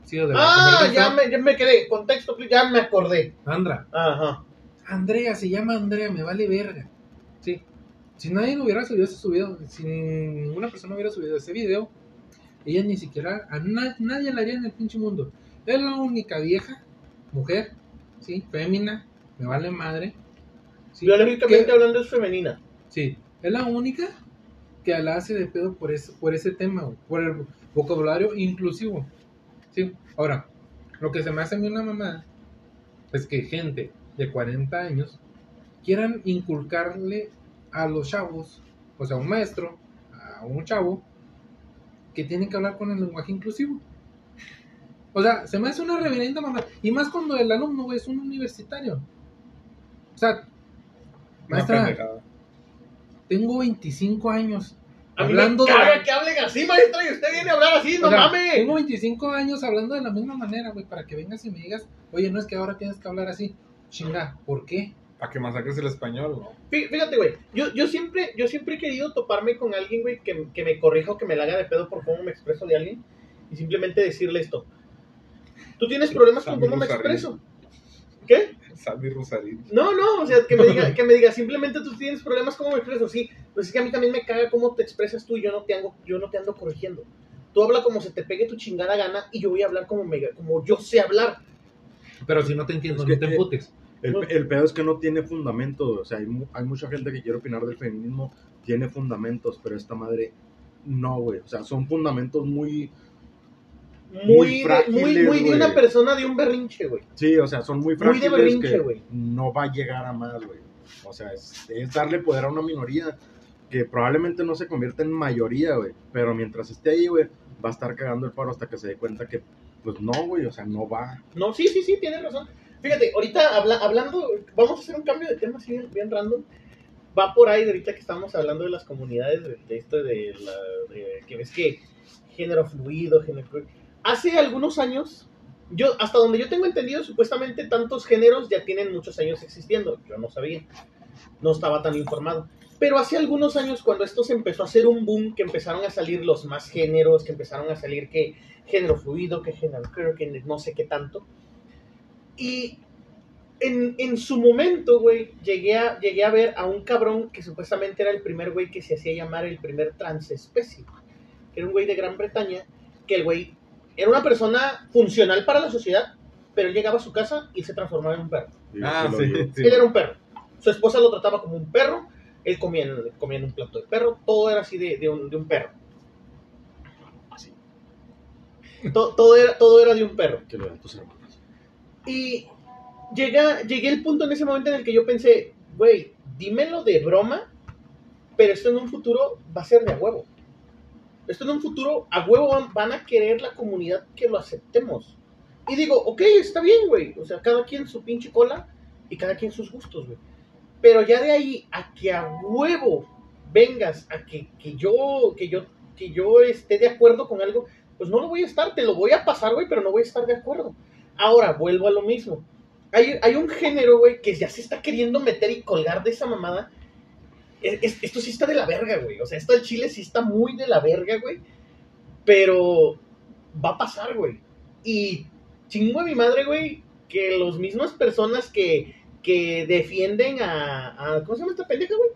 sí, o de la Ah, ya me, ya me quedé. Contexto, ya me acordé. Andra, Ajá. Andrea, se llama Andrea, me vale verga. Sí. Si nadie hubiera subido ese subido, si ninguna persona hubiera subido ese video, ella ni siquiera, a na- nadie la haría en el pinche mundo. Es la única vieja, mujer, sí, fémina, me vale madre. Sí, Biológicamente que- hablando es femenina. Sí, es la única que la hace de pedo por ese, por ese tema, güey, por el vocabulario inclusivo. Sí, ahora, lo que se me hace a mí una mamada es que gente de 40 años quieran inculcarle a los chavos, o sea, a un maestro, a un chavo, que tienen que hablar con el lenguaje inclusivo. O sea, se me hace una reverenda mamada. Y más cuando el alumno, güey, es un universitario. O sea, maestra, tengo 25 años. A mí hablando de la- que hablen así, maestra, y usted viene a hablar así, no o sea, mames. Tengo 25 años hablando de la misma manera, güey, para que vengas y me digas, oye, no es que ahora tienes que hablar así. Chinga, ¿por qué? Para que masacres el español, ¿no? Fí- Fíjate, güey, yo, yo, siempre, yo siempre he querido toparme con alguien, güey, que, que me corrija o que me la haga de pedo por cómo me expreso de alguien y simplemente decirle esto. ¿Tú tienes problemas con cómo me expreso? ¿Qué? Sammy Rosarín. No, no, o sea, que me diga, que me diga, simplemente tú tienes problemas cómo me expreso. Sí, pues es que a mí también me caga cómo te expresas tú y yo no te ando, yo no te ando corrigiendo. Tú habla como se te pegue tu chingada gana y yo voy a hablar como, me, como yo sé hablar. Pero si no te entiendo, Es no te eh, emputes. El, el pedo es que no tiene fundamento, o sea, hay, mu- hay mucha gente que quiere opinar del feminismo, tiene fundamentos, pero esta madre no, güey, o sea, son fundamentos muy, Muy, Muy frágiles, muy de una persona de un berrinche, güey. sí, o sea, son muy Muy de frágiles berrinche, güey. no va a llegar a más, güey. O sea, es, es darle poder a una minoría que probablemente no se convierta en mayoría, güey, pero mientras esté ahí, güey, va a estar cagando el paro hasta que se dé cuenta que, pues no, güey, o sea, no va. No, sí, sí, sí, tienes razón. Fíjate, ahorita habla- hablando, vamos a hacer un cambio de tema así bien, bien random. Va por ahí, de ahorita que estamos hablando de las comunidades, de, de esto de la. de- que ves que género fluido, género. Hace algunos años, yo, hasta donde yo tengo entendido, supuestamente tantos géneros ya tienen muchos años existiendo. Yo no sabía, no estaba tan informado. Pero hace algunos años, cuando esto se empezó a hacer un boom, que empezaron a salir los más géneros, que empezaron a salir que género fluido, que género queer, que no sé qué tanto. Y en, en su momento, güey, llegué a, llegué a ver a un cabrón que supuestamente era el primer güey que se hacía llamar el primer transespecie. Que era un güey de Gran Bretaña, que el güey era una persona funcional para la sociedad, pero él llegaba a su casa y se transformaba en un perro. Ah, sí. Él era un perro. Su esposa lo trataba como un perro, él comía en, comía en un plato de perro, todo era así de, de un, de un perro. Así. To- todo, era, todo era de un perro. Que lo tus hermanos. Y llega, llegué al punto en ese momento en el que yo pensé, güey, dímelo de broma, pero esto en un futuro va a ser de a huevo. Esto en un futuro a huevo van, van a querer la comunidad que lo aceptemos. Y digo, ok, está bien, güey. O sea, cada quien su pinche cola y cada quien sus gustos, güey. Pero ya de ahí a que a huevo vengas a que, que yo, que yo, que yo esté de acuerdo con algo, pues no lo voy a estar, te lo voy a pasar, güey, pero no voy a estar de acuerdo. Ahora, vuelvo a lo mismo. Hay, hay un género, güey, que ya se está queriendo meter y colgar de esa mamada. Es- es- esto sí está de la verga, güey. O sea, esto del chile sí está muy de la verga, güey. Pero va a pasar, güey. Y chingo a mi madre, güey, que las mismas personas que, que defienden a, a- ¿Cómo se llama esta pendeja, güey?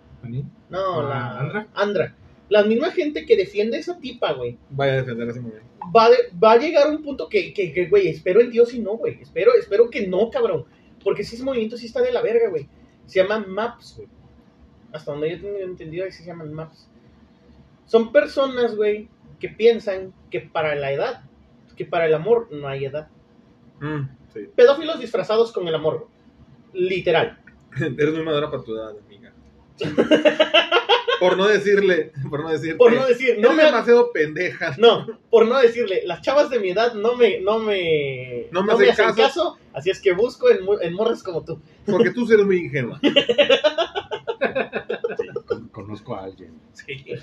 No, ¿A la... Andra? Andra. La misma gente que defiende a esa tipa, güey Vaya a defender ese momento. va, de- va a llegar un punto que, que, que, güey, espero en Dios y no, güey. Espero, espero que no, cabrón. Porque si ese movimiento sí está de la verga, güey. Se llaman MAPS, güey. Hasta donde yo tengo entendido, ahí se llaman MAPS. Son personas, güey, que piensan que para la edad, que para el amor no hay edad. Mm, sí. Pedófilos disfrazados con el amor, güey. Literal. Eres muy madura para tu edad. por no decirle, por no decirte. Por no decir, no me, demasiado pendeja. No, por no decirle, las chavas de mi edad no me, no me, No me hacen hacen caso. caso. así es que busco en, mu- en morras como tú. Porque tú eres muy ingenua. Sí, con, con conozco a alguien. Sí.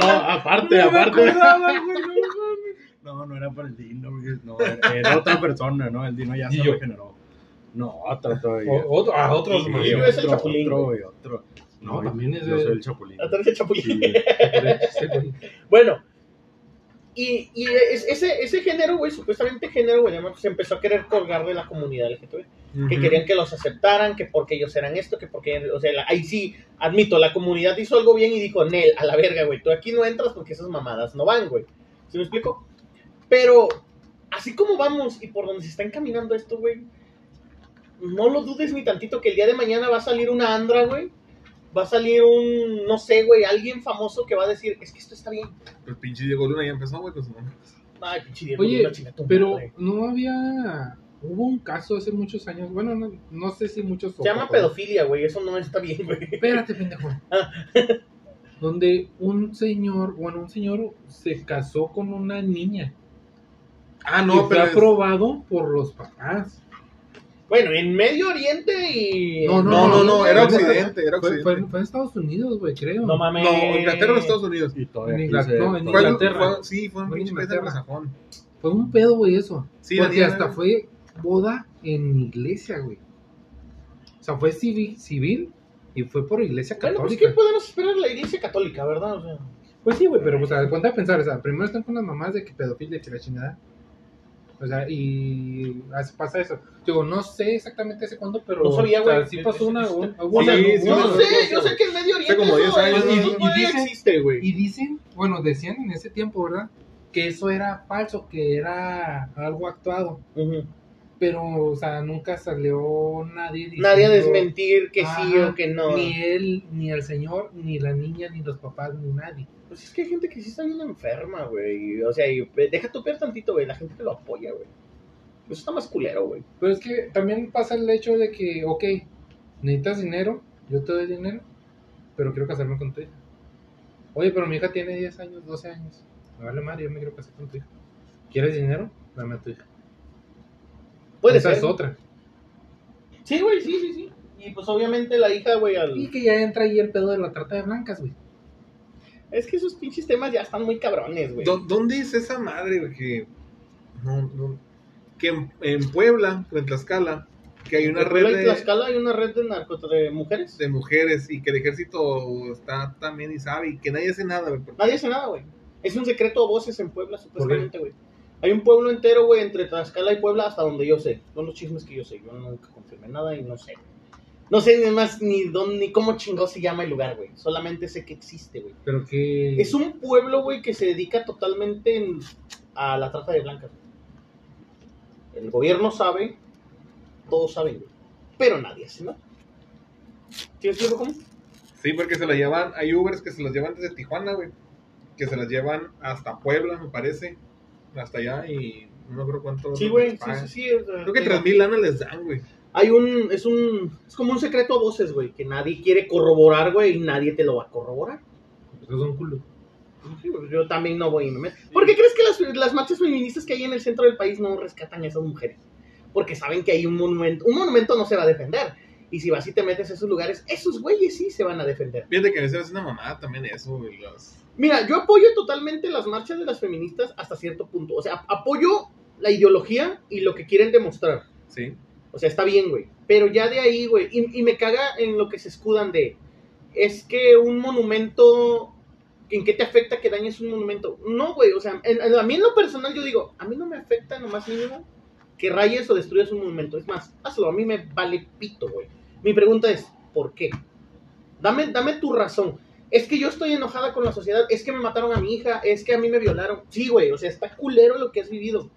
No, aparte, No aparte. acordaba, güey, no. No, no era por el Dino, no, era otra persona, ¿no? El Dino ya ¿Y se yo? No, otro todavía. O- otro, a otros Sí, más. yo es el otro, Chapulín, otro, güey. otro. No, también es Yo de- soy el Chapulín. Atrás de Chapulín. Sí. Bueno, y, y es- ese, ese género, güey, supuestamente género, güey, se empezó a querer colgar de la comunidad LGTB. Que querían que los aceptaran, que porque ellos eran esto, que porque, o sea, la- ahí sí, admito, la comunidad hizo algo bien y dijo, Nel, a la verga, güey, tú aquí no entras porque esas mamadas no van, güey. ¿Sí me explico? Pero, así como vamos y por donde se está encaminando esto, güey, no lo dudes ni tantito que el día de mañana va a salir una Andra, güey. Va a salir un, no sé, güey, alguien famoso que va a decir, es que esto está bien. Pues pinche Diego Luna ya empezó, güey, con su nombre. Ay, pinche Diego Oye, Luna, tu pero madre. no había. Hubo un caso hace muchos años. Bueno, no, no sé si muchos. Se llama pedofilia, güey, eso no está bien, güey. Espérate, pendejo. Donde un señor, bueno, un señor se casó con una niña. Ah, y no, fue pero. es- aprobado por los papás. Bueno, en Medio Oriente y... No, No, no, no, era Fue- Occidente, era Fue, Occidente. fue- fue en Estados Unidos, güey, creo. No mames. No, Inglaterra o Estados Unidos. Y todavía En Inglaterra- sí, fue un pinche país anglosajón. Fue un pedo, güey, eso. Sí, Porque hasta fue boda en iglesia, güey. O sea, fue civil, civil y fue por iglesia Bueno, pues, católica. ¿qué podemos esperar de la iglesia católica, verdad? O sea, Pues sí, güey, pero pues a ver, ponte a pensar, o sea, primero están con las mamás de que pedofilia, que la chingada. O sea, y así pasa eso. Digo, no sé exactamente hace cuándo, pero No sabía, o sea, güey. sí pasó una, un- Sí, una- no sé, yo sé que en Medio Oriente como 10 eso, años, y- y dicen- existe, güey. Y dicen, bueno, decían en ese tiempo, ¿verdad? Que eso era falso, que era algo actuado. Pero, o sea, nunca salió nadie diciendo... Nadie a desmentir que sí o que no. Ni él, ni el señor, ni la niña, ni los papás, ni nadie. Pues es que hay gente que sí está bien enferma, güey. O sea, y, eh, deja tu peor tantito, güey. La gente que lo apoya, güey. Eso está más culero, güey. Pero es que también pasa el hecho de que, ok, necesitas dinero, yo te doy dinero, pero quiero casarme con tu hija. Oye, pero mi hija tiene 10 años, 12 años. Me vale madre, yo me quiero casar con tu hija. ¿Quieres dinero? Dame a tu hija. Puede Esa ser. es otra. Sí, güey, sí, sí, sí. Y pues obviamente la hija, güey, al... Y que ya entra ahí el pedo de la trata de blancas, güey. Es que esos pinches temas ya están muy cabrones, güey. ¿Dó- ¿Dónde es esa madre, güey? Que. No, no. Que en, en Puebla, o en Tlaxcala, que hay una En red de, Tlaxcala hay una red de narco de mujeres. de mujeres y que el ejército está también y sabe y que nadie hace nada, güey. porque- Nadie hace nada, güey. Es un secreto a voces en Puebla, supuestamente, güey. Hay un pueblo entero, güey, entre Tlaxcala y Puebla, hasta donde yo sé. Son los chismes que yo sé. Yo nunca confirmé nada y no sé. No sé ni más ni dónde, ni cómo chingó se llama el lugar, güey. Solamente sé que existe, güey. Pero que... Es un pueblo, güey, que se dedica totalmente en- a la trata de blancas. El gobierno sabe, todos saben, güey. Pero nadie hace nada. ¿Sí me explico cómo? Sí, porque se la llevan, hay Ubers que se las llevan desde Tijuana, güey. Que se las llevan hasta Puebla, me parece. Hasta allá y no creo cuánto. Sí, les güey, sí, pagan. sí, sí. o sea, Creo que digo, tres mil lanas les dan, güey. Hay un, es un, es como un secreto a voces, güey, que nadie quiere corroborar, güey, y nadie te lo va a corroborar. Esos son culos. Sí, pues, Yo también no voy y me meto. ¿Por qué crees que las, las marchas feministas que hay en el centro del país no rescatan a esas mujeres? Porque saben que hay un monumento. Un monumento no se va a defender. Y si vas y te metes a esos lugares, esos güeyes sí se van a defender. Fíjate que me hace una mamada también eso, güey. Las... Mira, yo apoyo totalmente las marchas de las feministas hasta cierto punto. O sea, apoyo la ideología y lo que quieren demostrar. Sí. O sea, está bien, güey. Pero ya de ahí, güey. Y, me caga en lo que se escudan de. Es que un monumento. ¿En qué te afecta que dañes un monumento? No, güey. O sea, a mí en lo personal yo digo, a mí no me afecta en lo más mínimo que rayes o destruyas un monumento. Es más, hazlo. A mí me vale pito, güey. Mi pregunta es, ¿por qué? Dame, dame tu razón. Es que yo estoy enojada con la sociedad. Es que me mataron a mi hija. Es que a mí me violaron. Sí, güey. O sea, está culero lo que has vivido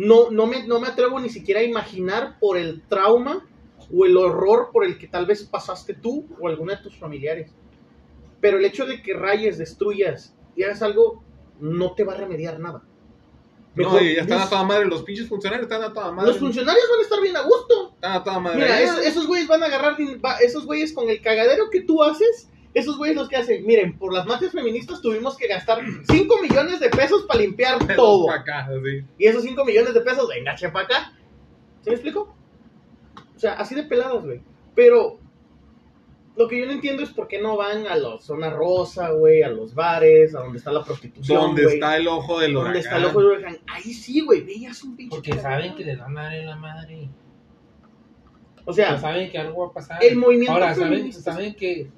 no, no, me, no me atrevo ni siquiera a imaginar por el trauma o el horror por el que tal vez pasaste tú o alguno de tus familiares. Pero el hecho de que rayes, destruyas y hagas algo, no te va a remediar nada. no, y ya están a toda madre. Los pinches funcionarios están a toda madre. los funcionarios van a estar bien a gusto. Están a toda madre. Mira, esos, esos güeyes van a agarrar, esos güeyes con el cagadero que tú haces, esos güeyes los que hacen, miren, por las marchas feministas tuvimos que gastar 5 millones de pesos para limpiar todo. pa' acá, así. Y esos 5 millones de pesos, venga, para acá. ¿Sí me explico? O sea, así de pelados, güey. Pero lo que yo no entiendo es por qué no van a la zona rosa, güey, a los bares, a donde está la prostitución, ¿Dónde güey. está el ojo del huracán? ¿Dónde está el ojo del huracán? Ahí sí, güey, veías un pinche Porque saben que les van a dar en la madre. O sea, saben que algo va a pasar. el movimiento Ahora, saben, feminista- saben que,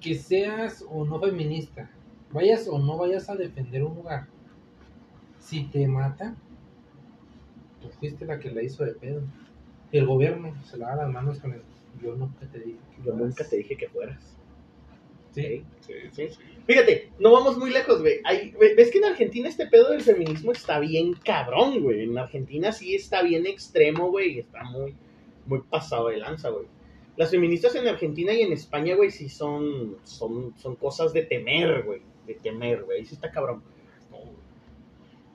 que seas o no feminista, vayas o no vayas a defender un lugar, si te mata, tú fuiste la que la hizo de pedo. Y el gobierno se lava las manos con el. Yo nunca te dije. que yo fueras". nunca te dije que fueras. Sí. Sí, sí, sí. Fíjate, no vamos muy lejos, güey. ¿Ves que en Argentina este pedo del feminismo está bien cabrón, güey? En Argentina sí está bien extremo, güey, y está muy, muy pasado de lanza, güey. Las feministas en Argentina y en España, güey, sí son, son, son cosas de temer, güey. De temer, güey. Sí está cabrón.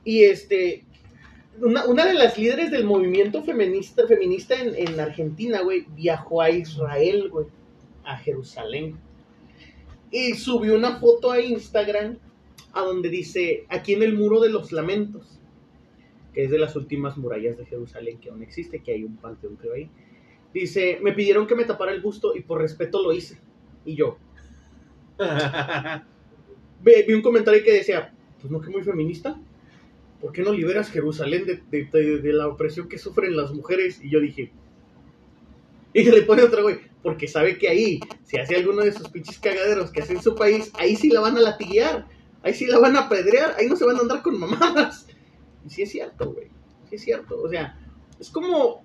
Y este, una, una de las líderes del movimiento feminista, feminista en, en Argentina, güey, viajó a Israel, güey, a Jerusalén. Y subió una foto a Instagram a donde dice, aquí en el muro de los lamentos, que es de las últimas murallas de Jerusalén que aún existe, que hay un panteón creo ahí. Dice, me pidieron que me tapara el busto y por respeto lo hice. Y yo, vi, un comentario que decía, pues no que muy feminista, ¿por qué no liberas Jerusalén de, de- de- de la opresión que sufren las mujeres? Y yo dije, y le pone otro güey, porque sabe que ahí, si hace alguno de esos pinches cagaderos que hace en su país, ahí sí la van a latiguear, ahí sí la van a apedrear, ahí no se van a andar con mamadas. Y sí es cierto, güey, sí es cierto, o sea, es como,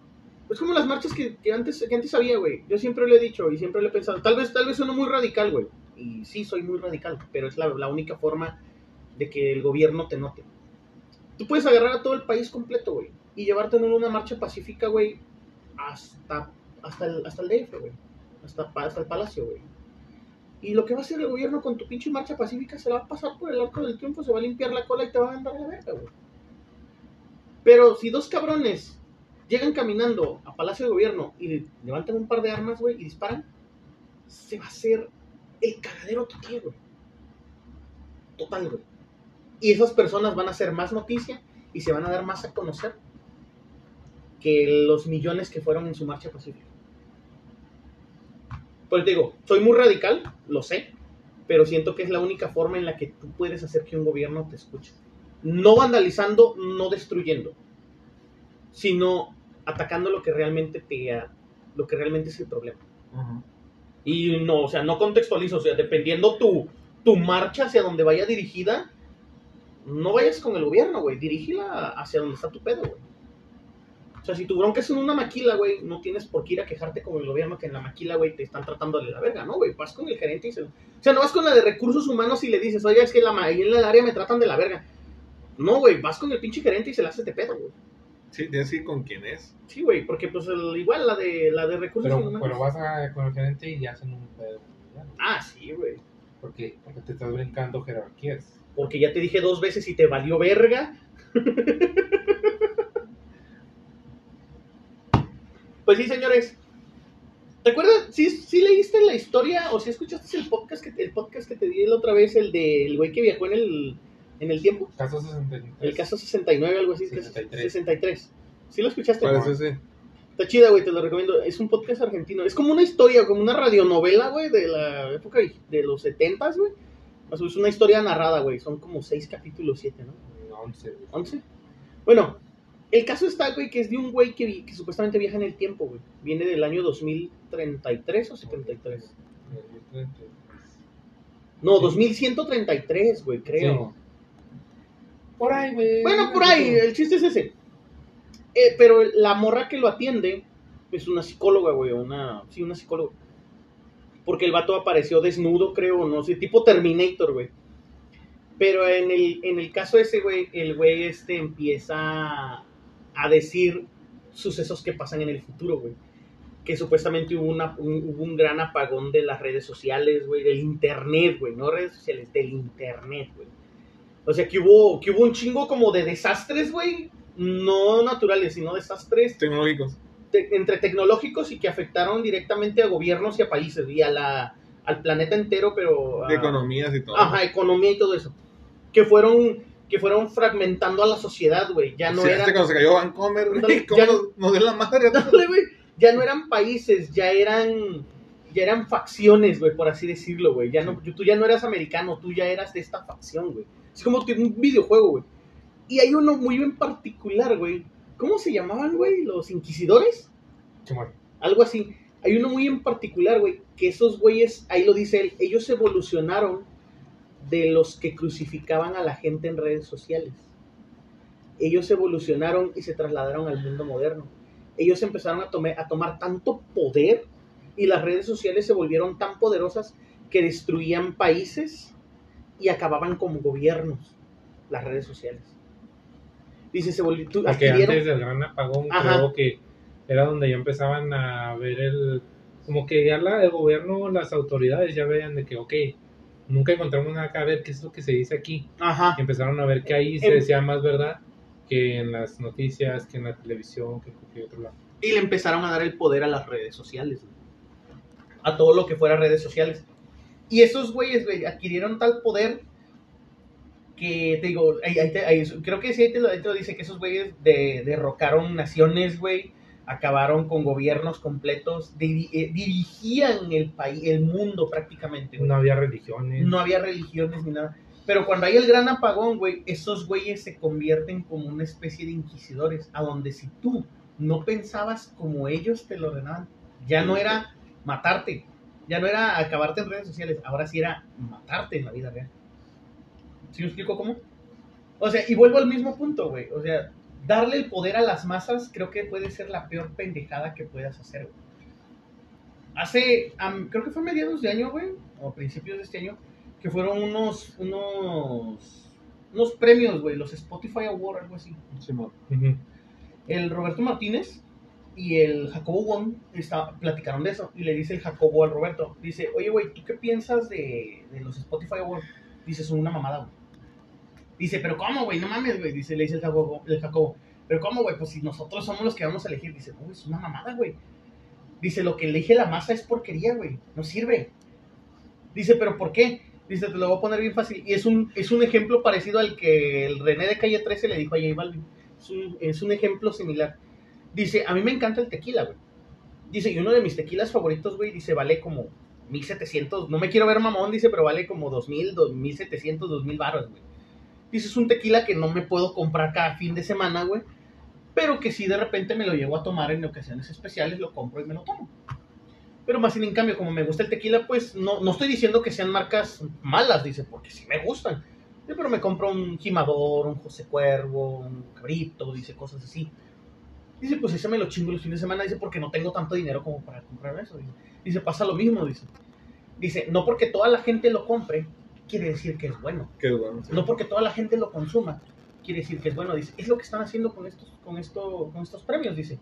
es como las marchas que, que antes, que antes había, güey. Yo siempre lo he dicho y siempre lo he pensado, tal vez, tal vez sueno muy radical, güey, y sí soy muy radical, pero es la, la única forma de que el gobierno te note. Tú puedes agarrar a todo el país completo, güey, y llevarte en una marcha pacífica, güey, hasta, hasta, el, hasta el DF, güey, hasta, hasta el palacio, güey. Y lo que va a hacer el gobierno con tu pinche marcha pacífica se la va a pasar por el arco del triunfo, se va a limpiar la cola y te va a mandar la verga, güey. Pero si dos cabrones llegan caminando a Palacio de Gobierno y levantan un par de armas, güey, y disparan, se va a hacer el cagadero total, güey. Total, güey. Y esas personas van a hacer más noticia y se van a dar más a conocer que los millones que fueron en su marcha pacífica. Pues digo, soy muy radical, lo sé, pero siento que es la única forma en la que tú puedes hacer que un gobierno te escuche. No vandalizando, no destruyendo, sino atacando lo que realmente te lo que realmente es el problema. Y no, o sea, no contextualizo, o sea, dependiendo tu, tu marcha hacia donde vaya dirigida, no vayas con el gobierno, güey, dirígila hacia donde está tu pedo, güey. O sea, si tu bronca es en una maquila, güey, no tienes por qué ir a quejarte con el gobierno que en la maquila, güey, te están tratando de la verga, ¿no, güey? Vas con el gerente y se... O sea, no vas con la de recursos humanos y le dices, oiga, es que la, en el área me tratan de la verga. No, güey, vas con el pinche gerente y se la haces de pedo, güey. Sí, tienes que ir con quién es. Sí, güey, porque pues el- igual la de, la de recursos Pero, humanos. pero vas a, con el gerente y hacen un pedo. ya, Ah, sí, güey. Porque, porque te estás brincando jerarquías. Porque ya te dije dos veces y te valió verga. pues sí, señores. ¿Te acuerdas? ¿Sí, sí leíste la historia o si escuchaste el podcast que el podcast que te di la otra vez, el del güey que viajó en el, en el tiempo? Caso 63. El caso 69, algo así. 63. 63. ¿Sí lo escuchaste? Es ese? Está chida, güey, te lo recomiendo. Es un podcast argentino. Es como una historia, como una radionovela, güey, de la época de los 70, güey. Es una historia narrada, güey. Son como seis capítulos, siete, ¿no? No, 11. 11. Bueno, el caso está, güey, que es de un güey que, que supuestamente viaja en el tiempo, güey. Viene del año 2033 o 73. No, 2133, güey, creo. Por ahí, güey. Bueno, por ahí, el chiste es ese. Eh, pero la morra que lo atiende es una psicóloga, güey, una, sí, una psicóloga. Porque el vato apareció desnudo, creo, no sé, tipo Terminator, güey. Pero en el, en el caso ese, güey, el güey este empieza a decir sucesos que pasan en el futuro, güey. Que supuestamente hubo, una, un, hubo un gran apagón de las redes sociales, güey, del internet, güey, no redes sociales, del internet, güey. O sea, que hubo, que hubo un chingo como de desastres, güey. No naturales, sino desastres Tecnológicos. te- entre tecnológicos y que afectaron directamente a gobiernos y a países y a la, al planeta entero, pero... a- De economías y todo. Ajá, economía y todo eso. Que fueron, que fueron fragmentando a la sociedad, güey. Ya no Sí, eran... hasta cuando se cayó Vancomer, güey, ¿cómo ya- nos, nos dio la madre? Güey. Ya no eran países, ya eran... ya eran facciones, güey, por así decirlo, güey. Ya no, tú ya no eras americano, tú ya eras de esta facción, güey. Es como que un videojuego, güey. Y hay uno muy en particular, güey. ¿Cómo se llamaban, güey? ¿Los inquisidores? Algo así. Hay uno muy en particular, güey, que esos güeyes, ahí lo dice él, ellos evolucionaron de los que crucificaban a la gente en redes sociales. Ellos evolucionaron y se trasladaron al mundo moderno. Ellos empezaron a, tome- a tomar tanto poder y las redes sociales se volvieron tan poderosas que destruían países y acababan como gobiernos las redes sociales. Dice, se volvió, Porque antes del gran apagón, Ajá. creo que era donde ya empezaban a ver el. Como que ya la, el gobierno, las autoridades ya veían de que, ok, nunca encontramos nada que ver qué es lo que se dice aquí. Ajá. Y empezaron a ver que ahí se Em- decía más verdad que en las noticias, que en la televisión, que en cualquier otro lado. y le empezaron a dar el poder a las redes sociales, güey. a todo lo que fuera redes sociales. Y esos güeyes, güey, adquirieron tal poder que, te digo, ahí- ahí te- ahí- creo que sí, ahí te, lo, ahí te lo dice, que esos güeyes de- derrocaron naciones, güey, acabaron con gobiernos completos, eh, dirigían el país, el mundo prácticamente, güey. No había religiones. No había religiones ni nada. Pero cuando hay el gran apagón, güey, esos güeyes se convierten como una especie de inquisidores, a donde si tú no pensabas como ellos te lo ordenaban, ya no era matarte, ya no era acabarte en redes sociales, ahora sí era matarte en la vida real. ¿Sí me explico cómo? O sea, y vuelvo al mismo punto, güey. O sea, darle el poder a las masas creo que puede ser la peor pendejada que puedas hacer, güey. Hace, creo que fue a mediados de año, güey, o principios de este año, que fueron unos, unos, unos premios, güey, los Spotify Award, algo así. Ujú. El Roberto Martínez y el Jacobo Wong está- platicaron de eso. Y le dice el Jacobo al Roberto, dice, oye, güey, ¿tú qué piensas de, de los Spotify Awards? Dice, son una mamada, güey. Dice, pero ¿cómo, güey? No mames, güey. Dice, le dice el Jacobo, el Jacobo. Pero ¿cómo, güey? Pues si nosotros somos los que vamos a elegir. Dice, no, es una mamada, güey. Dice, lo que elige la masa es porquería, güey. No sirve. Dice, pero ¿por qué? Dice, te lo voy a poner bien fácil. Y es un, es un ejemplo parecido al que el René de Calle 13 le dijo a J Balvin. Es un ejemplo similar. Dice, a mí me encanta el tequila, güey. Dice, y uno de mis tequilas favoritos, güey, dice, vale como 1700. No me quiero ver mamón, dice, pero vale como 2000, 2700, 2000 baros, güey. Dice, es un tequila que no me puedo comprar cada fin de semana, güey. Pero que si de repente me lo llevo a tomar en ocasiones especiales, lo compro y me lo tomo. Pero más sin en cambio, como me gusta el tequila, pues no, no estoy diciendo que sean marcas malas, dice, porque sí me gustan. Pero me compro un Jimador, un José Cuervo, un Cabrito, dice cosas así. Dice, pues ese me lo chingo los fines de semana, dice, porque no tengo tanto dinero como para comprar eso. Dice, dice pasa lo mismo, dice. Dice, no porque toda la gente lo compre, quiere decir que es bueno. Qué bueno. sí. No porque toda la gente lo consuma, quiere decir que es bueno. Dice, es lo que están haciendo con estos, con esto, con estos premios, dice.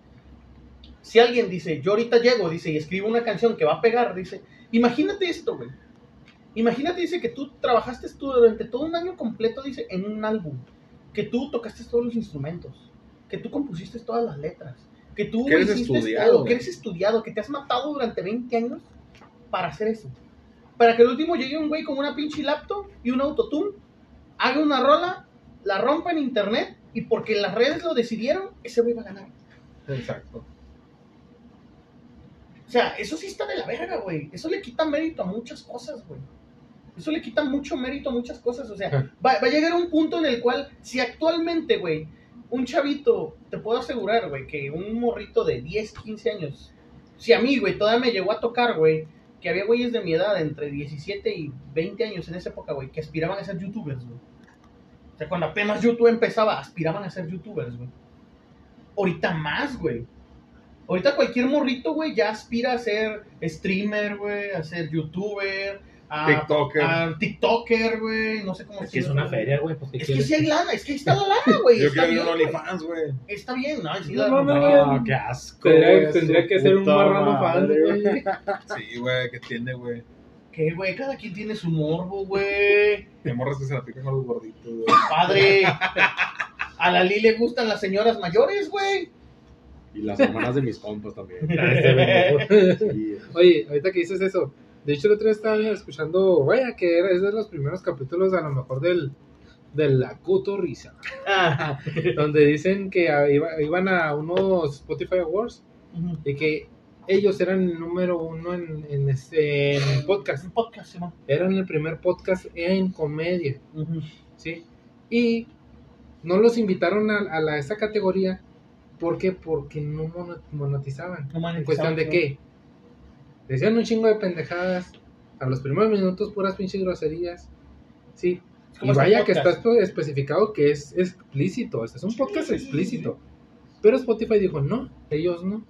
Si alguien dice, yo ahorita llego, dice, y escribo una canción que va a pegar, dice, imagínate esto, güey. Imagínate, dice, que tú trabajaste tú durante todo un año completo, dice, en un álbum. Que tú tocaste todos los instrumentos. Que tú compusiste todas las letras. Que tú Que eres hiciste estudiado, todo, que eres estudiado, que te has matado durante 20 años para hacer eso. Para que el último llegue un güey con una pinche laptop y un autotune, haga una rola, la rompa en internet y porque las redes lo decidieron, ese güey va a ganar. Exacto. O sea, eso sí está de la verga, güey. Eso le quita mérito a muchas cosas, güey. Eso le quita mucho mérito a muchas cosas. O sea, va, va a llegar un punto en el cual, si actualmente, güey, un chavito, te puedo asegurar, güey, que un morrito de 10, 15 años, si a mí, güey, todavía me llegó a tocar, güey, que había güeyes de mi edad, entre 17 y 20 años en esa época, güey, que aspiraban a ser youtubers, güey. O sea, cuando apenas YouTube empezaba, aspiraban a ser youtubers, güey. Ahorita más, güey. Ahorita cualquier morrito, güey, ya aspira a ser streamer, güey, a ser youtuber, a TikToker. a TikToker, güey, no sé cómo Es que es una feria, güey. Pues, ¿qué Es que sí hay lana, es que ahí está la lana, güey. Yo quiero ir a. OnlyFans, güey. Está bien, no, sí, No No, güey. qué asco. Tendría, güey, tendría que ser un marrano fan, güey. Sí, güey, ¿qué tiene, güey? ¿Qué, güey? Cada quien tiene su morbo, güey. De morras que se la pican a los gorditos, güey. Padre. A la Lili le gustan las señoras mayores, güey. Y las hermanas de mis compas también. Sí, Oye, ahorita que dices eso, de hecho el otro día estaba escuchando, vaya, que era, es de los primeros capítulos a lo mejor del, del La Cotorrisa, Ah. donde dicen que iba- iban a unos Spotify Awards y que ellos eran el número uno en, en, este, en podcast. Podcast, Simón. Eran el primer podcast en comedia, ¿sí? Y no los invitaron a, a la, esa categoría. ¿Por qué? Porque no monetizaban. No monetizaban, ¿En cuestión de qué? Decían un chingo de pendejadas. A los primeros minutos, puras pinches groserías. Sí. Y vaya que está espe- especificado que es explícito. Este es un podcast sí, sí, explícito. Pero Spotify dijo, no, ellos no.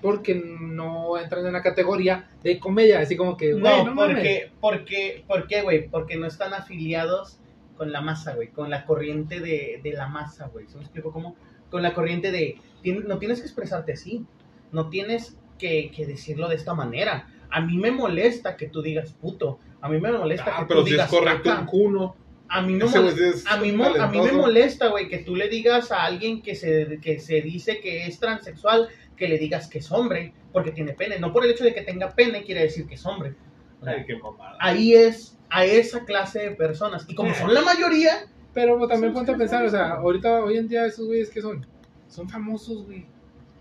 Porque no entran en la categoría de comedia. Así como que, No, porque, porque, ¿por qué, güey? Porque no están afiliados con la masa, güey, con la corriente de, de la masa, güey. ¿Se me explico cómo? Con la corriente de, no tienes que expresarte así, no tienes que, que decirlo de esta manera. A mí me molesta que tú digas puto, a mí me molesta Ah, que pero tú si es digas correcto caca. un cuno. A mí es A mí, mo- a mí me molesta, güey, que tú le digas a alguien que se, que se dice que es transexual, que le digas que es hombre, porque tiene pene. No por el hecho de que tenga pene quiere decir que es hombre. O sea, Ay, qué mamada. ahí es a esa clase de personas. Y como son la mayoría, Pero también ponte a pensar, o sea, ahorita, hoy en día, esos güeyes que son, son famosos, güey.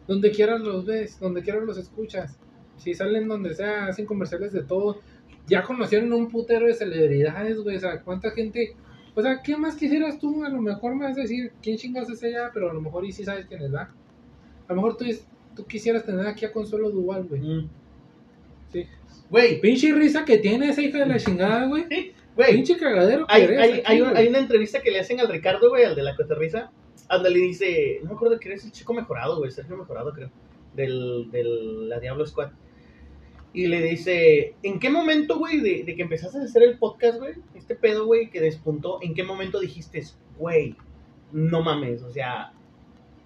Donde quieras los ves, donde quieras los escuchas. Si salen donde sea, hacen comerciales de todo. Ya conocieron un putero de celebridades, güey. O sea, cuánta gente. O sea, ¿qué más quisieras tú? A lo mejor me vas a decir, ¿quién chingados es ella? Pero a lo mejor y sí sabes quién es, ¿verdad? A lo mejor tú, tú quisieras tener aquí a Consuelo Duval, güey. mm, Sí. güey, Pinche risa que tiene esa hija de la chingada, güey. güey, Pinche cagadero que hay, eres hay, aquí, hay, hay una entrevista que le hacen al Ricardo, güey, al de la cotorriza. Anda, le dice, no me acuerdo que eres el chico mejorado, güey, Sergio Mejorado, creo, del, del la Diablo Squad. Y le dice, ¿en qué momento, güey, de, de que empezaste a hacer el podcast, güey, este pedo, güey, que despuntó, ¿en qué momento dijiste, güey, no mames, o sea,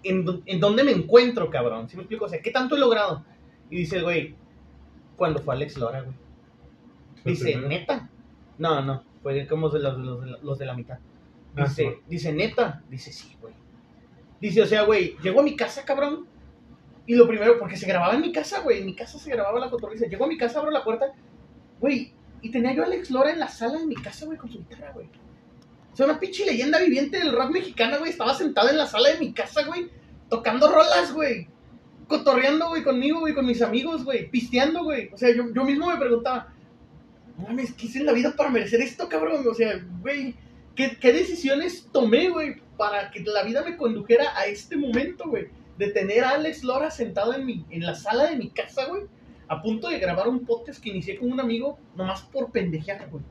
¿en, ¿en dónde me encuentro, cabrón? ¿Sí me explico? O sea, ¿qué tanto he logrado? Y dice el güey, cuando fue Alex Lora, güey. Dice, neta. No, no, fue como de los, los de la- los de la mitad. Ah, Dice, sí. dice, neta. Dice, sí, güey. Dice, o sea, güey, llego a mi casa, cabrón. Y lo primero, porque se grababa en mi casa, güey. En mi casa se grababa la cotorriza. Llego a mi casa, abro la puerta. Güey, y tenía yo a Alex Lora en la sala de mi casa, güey, con su guitarra, güey. O sea, una pinche leyenda viviente del rap mexicano, güey. Estaba sentado en la sala de mi casa, güey. Tocando rolas, güey. Cotorreando, güey, conmigo, güey, con mis amigos, güey. Pisteando, güey. O sea, yo, yo mismo me preguntaba, mames, ¿qué hice en la vida para merecer esto, cabrón? O sea, güey, ¿qué, qué decisiones tomé, güey, para que la vida me condujera a este momento, güey? De tener a Alex Lora sentado en, mi, en la sala de mi casa, güey, a punto de grabar un podcast que inicié con un amigo, nomás por pendejear, güey.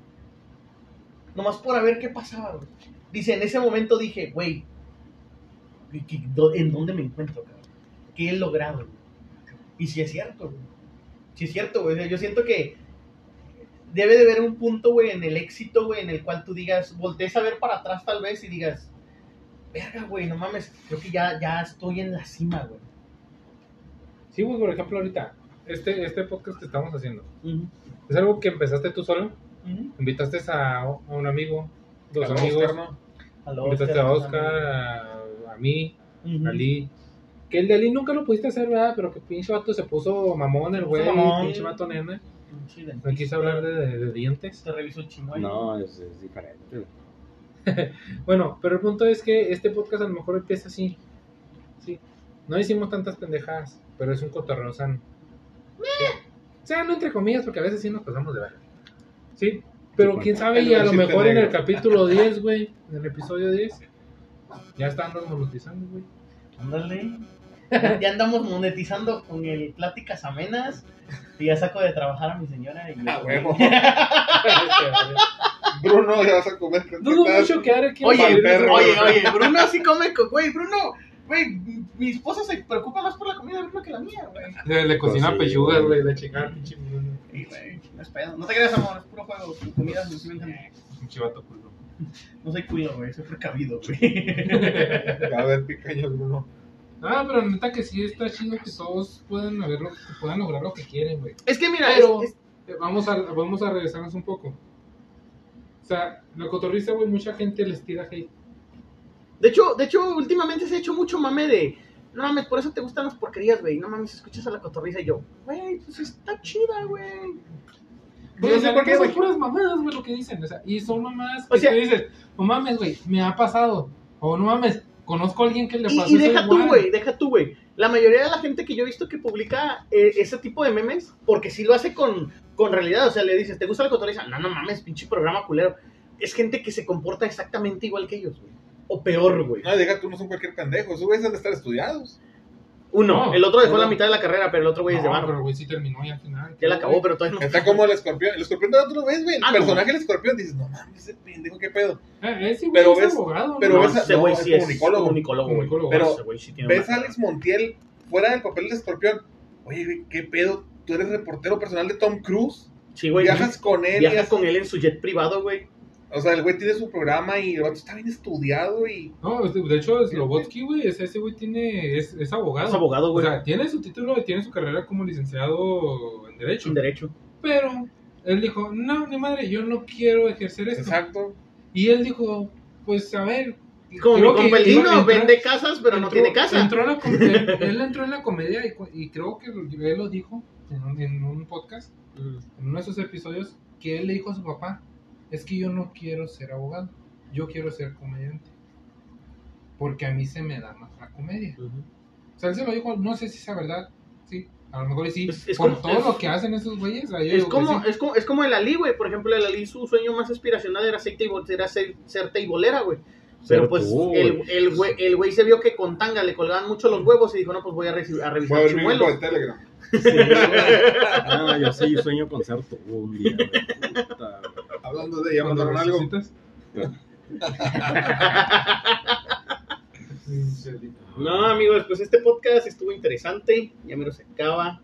Nomás por a ver qué pasaba, güey. Dice, en ese momento dije, güey, ¿qué- qué- dó- ¿en dónde me encuentro, cabrón? ¿Qué he logrado? güey? Y si es cierto, güey. Si es cierto, güey. Yo siento que debe de haber un punto, güey, en el éxito, güey, en el cual tú digas, voltees a ver para atrás tal vez y digas, verga, güey, no mames, creo que ya, ya estoy en la cima, güey. Sí, güey, por ejemplo, ahorita, este, este podcast que estamos haciendo, ¿es algo que empezaste tú solo? ¿Invitaste a, a un amigo, dos Al amigos? Oscar, ¿no? Aló, ¿Invitaste a Oscar, a, a mí, a Ali? Que el de Ali nunca lo pudiste hacer, ¿verdad? Pero que pinche vato se puso mamón el güey, pinche vato de- No quise hablar de, de- de dientes. Te reviso el. No, es, es diferente. Bueno, pero el punto es que este podcast a lo mejor empieza así. Sí. No hicimos tantas pendejadas, pero es un cotorreo sano. Sí. O sea, no entre comillas, porque a veces sí nos pasamos de ver. Sí. Pero Sí, quién bueno. sabe, y a lo mejor en el capítulo 10, güey, en el episodio 10, ya están monetizando, güey. Ándale. Ya andamos monetizando con el Pláticas Amenas. Y ya saco de trabajar a mi señora. Y Ah, huevo. Bruno, ya vas a comer. Dudo mucho que ahora quiera Oye, perro. oye, oye, Bruno sí come, co- güey, Bruno, güey, mi esposa se preocupa más por la comida de Bruno que la mía, güey. Le, le cocina Pues sí, pechugas, güey. la chica, pinche Bruno. Sí, güey, no es pedo. No te creas, amor, es puro juego. Tu comida exclusivamente. Pinche vato culo. No soy culo, güey, soy precavido, güey. A ver, picaño, Bruno. Ah, pero neta que sí está chido que todos puedan, haber lo- que puedan lograr lo que quieren, güey. Es que mira, Pero es- es- vamos, a, vamos a regresarnos un poco. O sea, la cotorriza, güey, mucha gente les tira hate. de hecho, de hecho, últimamente se ha hecho mucho mame de. No mames, por eso te gustan las porquerías, güey. No mames, escuchas a la cotorriza y yo, güey, pues está chida, güey. Güey, o sé sea, por qué, son puras mamadas, güey, lo que dicen. O sea, y son mamadas O sea- tú dices, no mames, güey, me ha pasado. O no mames, conozco a alguien que le Y, pasó y eso deja tú, güey, deja tú, güey. la mayoría de la gente que yo he visto que publica eh, ese tipo de memes, porque sí lo hace con, con realidad, o sea, le dices, ¿te gusta la cotorriza? No, no mames, pinche programa culero. Es gente que se comporta exactamente igual que ellos, güey. O peor, güey. No, diga, tú no son cualquier pendejo. Esos güeyes han de estar estudiados. Uno, No, el otro dejó no. la mitad de la carrera, pero el otro güey es de No, barro. pero el güey sí terminó ya al final. Ya la acabó, pero todavía no. Está como el escorpión. El escorpión de otro vez, güey. El Ah, no. personaje del escorpión dices, no mames, ese pendejo, qué pedo. Eh, ese güey Pero es ves- abogado, pero ¿no? ves a- ese güey no, sí es comunicólogo. comunicólogo, güey. Comunicólogo. Pero Ese güey sí tiene Ves a Alex Montiel fuera del papel de escorpión. Oye, güey, qué pedo. Tú eres reportero personal de Tom Cruise. Sí, güey. Viajas con él. y Viaja haces- con él en su jet privado, güey. O sea, el güey tiene su programa y el vato está bien estudiado y. No, de de hecho, Slobotsky, güey, ese, ese güey tiene, es, es abogado. Es abogado, O güey. sea, tiene su título y tiene su carrera como licenciado en Derecho. En derecho. Pero él dijo, no, ni madre, yo no quiero ejercer esto. Exacto. Y él dijo, pues a ver. Como mi compa vende casas, pero no tiene casa. entró en la com- él, él entró en la comedia y, y creo que él lo dijo en un, en un podcast, en uno de esos episodios, que él le dijo a su papá, es que yo no quiero ser abogado, yo quiero ser comediante. Porque a mí se me da más la comedia. O sea, él se lo dijo, no sé si es verdad, sí, a lo mejor sí, Es- es por como- todo es- lo que hacen esos güeyes. Es como, sí. es, como, es como el Ali, güey. Por ejemplo, el Ali, su sueño más aspiracional era ser, era ser, ser teibolera, güey. Pero pues tú, el, güey. el, güey, el güey se vio que con tanga le colgaban mucho los huevos y dijo, no, pues voy a, a Voy a revisar mi grupo chimuelos. de Telegram. Ah, yo sí sueño con ser tú un día. Puta. Hablando de ya mandaron algo. No, amigos, pues este podcast estuvo interesante. Ya me lo se acaba.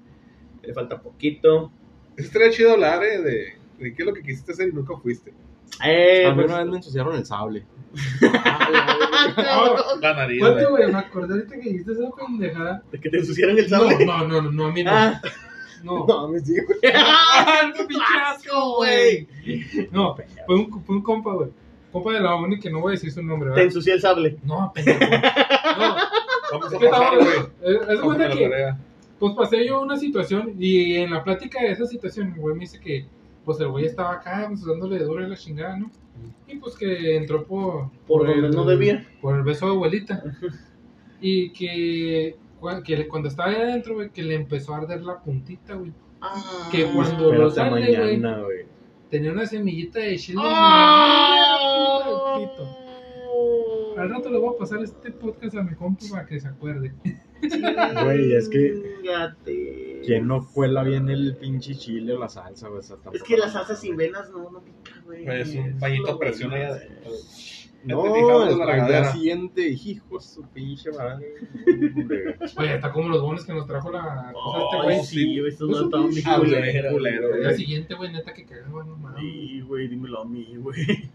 Le falta poquito. Estaría chido hablar, eh, de, de qué es lo que quisiste hacer y nunca fuiste. Eh, A mí pues- una vez me ensuciaron el sable. La nariz. ¿Cuánto, güey. Me acordé ahorita que dijiste esa pendejada. ¿De que te ensuciaron el No, sable? no, no, no, no, a mí no. Ah, No, no, me sigue, güey. ¡Qué ¡Qué asco, güey! no, fue un, fue un compa, güey. Compa de la ONU que no voy a decir su nombre, Te ¿verdad? ensucié el sable. No, pendejo. No, Vamos a ¿qué pasar, güey. Eh, Vamos a cuenta que, pues pasé yo una situación y en la plática de esa situación, güey me dice que, pues el güey estaba acá, pues dándole duro a la chingada, ¿no? Y pues que entró por... Por donde no debía. Por el beso de abuelita. Y que, cua- que le- cuando estaba ahí adentro, güey, que le empezó a arder la puntita, güey. Ah. Que cuando lo sale, mañana, güey. tenía una semillita de chile. ¡Ah! Al rato le voy a pasar este podcast a mi compa para que se acuerde. Güey, es que- Fíjate. ¿Quién no cuela bien el pinche chile o la salsa, güey? O sea, Es que la salsa sin venas no, no pica, güey. Es un bañito de presión allá adentro. No, el día siguiente, hijo su pinche madre. Hombre. Oye, está como los bonos que nos trajo la cosa este Ay, güey. sí, güey, estos no estaban bien culeros. El güey. siguiente, güey, neta que cagaba, no mames. Sí, güey, dímelo a mí, güey.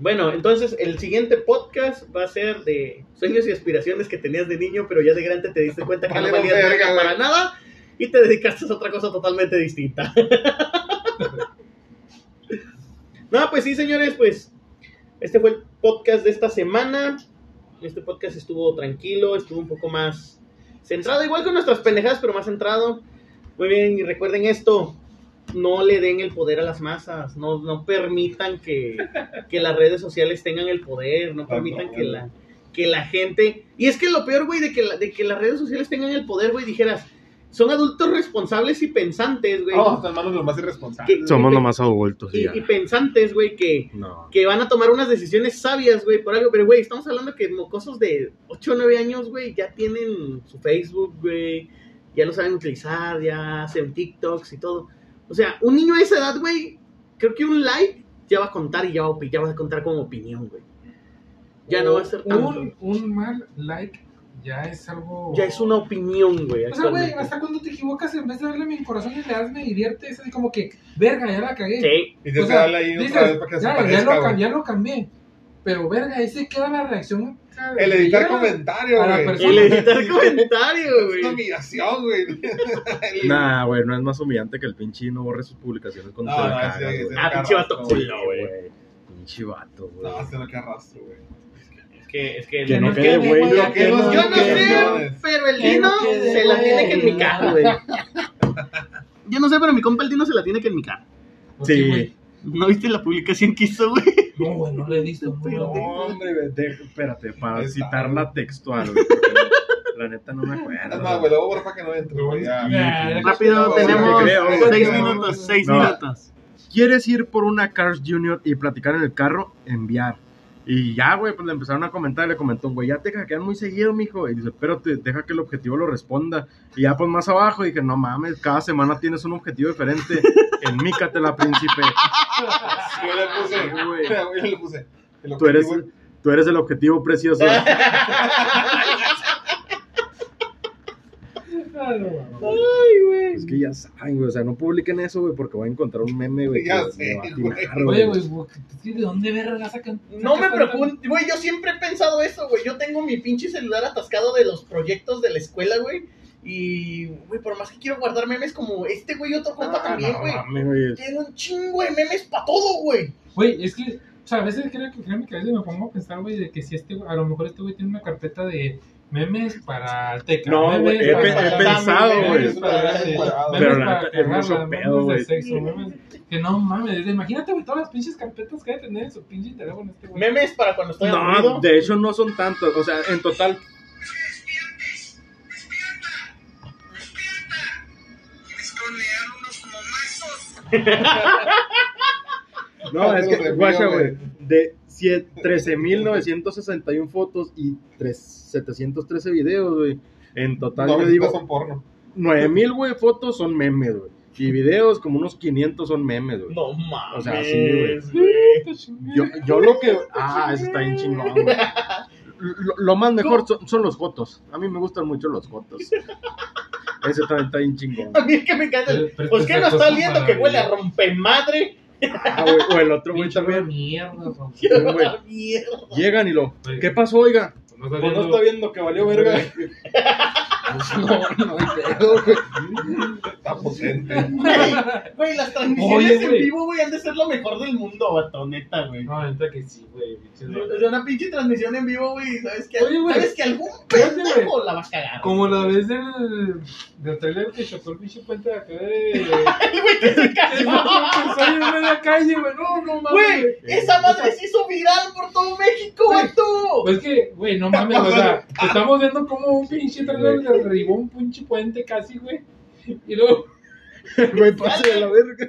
Bueno, entonces el siguiente podcast va a ser de sueños y aspiraciones que tenías de niño, pero ya de grande te diste cuenta que no valías verga, para nada y te dedicaste a otra cosa totalmente distinta. no, pues sí, señores, pues este fue el podcast de esta semana. Este podcast estuvo tranquilo, estuvo un poco más centrado, igual con nuestras pendejadas, pero más centrado. Muy bien, y recuerden esto, no le den el poder a las masas, no, no permitan que, que las redes sociales tengan el poder, no permitan no, que la, que la gente... Y es que lo peor, güey, de que, la- de que las redes sociales tengan el poder, güey, dijeras, son adultos responsables y pensantes, güey. Vamos a manos los más irresponsables. Que- Somos nomás adultos, y, ya. y pensantes, güey, que, No. que van a tomar unas decisiones sabias, güey, por algo. Pero, güey, estamos hablando que mocosos de 8 o 9 años, güey, ya tienen su Facebook, güey, ya lo saben utilizar, ya hacen TikToks y todo. O sea, un niño de esa edad, güey, creo que un like ya va a contar y ya va a, opi- ya va a contar como opinión, güey. Ya no va a ser tanto. Un, un mal like ya es algo. Ya es una opinión, güey. O sea, güey, hasta cuando te equivocas, en vez de darle mi corazón y le das me divierte, es así como que, verga, ya la cagué. Sí. Y te O sea, sale ahí dices, otra vez para que se ya, lo, ya lo cambié. Pero, verga, ahí se queda la reacción. El editar comentarios, la güey. El editar comentarios, Es una güey. humillación, güey. Nah, güey, no es más humillante que el pinche no borre sus publicaciones cuando No, se la no, caga, sí, sí, güey. Ah, pinche vato culo, güey. Pinche vato, güey. No, se lo que arrastro, güey. Es que, es que... Que no quede, güey. güey, Yo no sé, pero el Dino se la güey. tiene que enmicar, güey. Yo no sé, pero mi compa el Dino se la tiene que enmicar. ¿Por qué, Sí. ¿No viste la publicación que hizo, güey? No, güey, no le he visto. No, hombre, espérate, para Está, citarla güey. textual, güey, La neta no me Es acuerdo. más, güey, lo voy a borrar para que no entre, güey. Rápido, tenemos seis minutos, seis No. minutos. ¿Quieres ir por una Cars Junior y platicar en el carro? Enviar. Y ya, güey, pues le empezaron a comentar, le comentó, güey, ya te hackean muy seguido, mijo. Y dice, espérate, deja que el objetivo lo responda. Y ya, pues más abajo, dije, no mames, cada semana tienes un objetivo diferente. Enmícatela, príncipe. Yo le puse, Sí, güey. yo le puse. el Tú eres, tú eres el objetivo precioso. Ah, no, no. Ay, güey. Es que ya saben, güey, o sea, no publiquen eso, güey, porque voy a encontrar un meme, güey. Ya que sé, me va a güey. atinar, Oye, güey, güey, ¿de dónde verga sacan? No me preocupo, güey, yo siempre he pensado eso, güey. Yo tengo mi pinche celular atascado de los proyectos de la escuela, güey. Y, güey, por más que quiero guardar memes como este, güey, otro compa Ah, también, no güey. Tiene un chingo de memes para todo, güey. Güey, es que, o sea, a veces creo que, créeme que a veces me pongo a pensar, güey, de que si este, güey- a lo mejor este güey tiene una carpeta de memes para el Teca. No, memes güey, he, he pensado, güey. Pero la neta es mucho cagarla, pedo, güey. que no mames, imagínate, güey, todas las pinches carpetas que debe tener en su pinche teléfono este güey. Memes para cuando estoy No, aburrido. de hecho no son tantos, o sea, en total. No, es que, guacha, güey, de sie- 13.961 fotos y tres- 713 videos, güey. En total, No, yo digo, son porno. 9.000, güey, fotos son memes, güey. Y videos, como unos 500 son memes, güey. No mames. O sea, sí, güey. Yo, yo lo que. Ah, eso está bien chingón, güey. Lo, lo más mejor son, son los fotos. A mí me gustan mucho los fotos. Ese también está bien chingón. A mí es que me encanta. el- Pero- Pues que no está oliendo que huele a rompemadre. Ah, güey, o el otro güey también. mierda, güey. Mierda. Llegan y lo. ¿Qué pasó, oiga? No está Pues no viendo- está viendo que valió verga. No, no hay pedo, güey. Está potente. Güey, güey, las transmisiones Oye, en güey. vivo, güey, han de ser lo mejor del mundo, vato, neta, güey. No, neta que sí, güey. O sea, una pinche transmisión en vivo, güey, ¿sabes que, Oye, güey. ¿sabes que algún pendejo la va a cagar? Como la vez del, del trailer que chocó el pinche puente de acá de. El güey que se cayó. Soy en media calle, güey. No, no mames. Güey, esa madre se hizo viral por todo México, Güey. vato. Pues que, güey, no mames, o sea, estamos viendo como un pinche trailer le derribó un pinche puente casi, güey. Y luego, Güey, pase de la verga.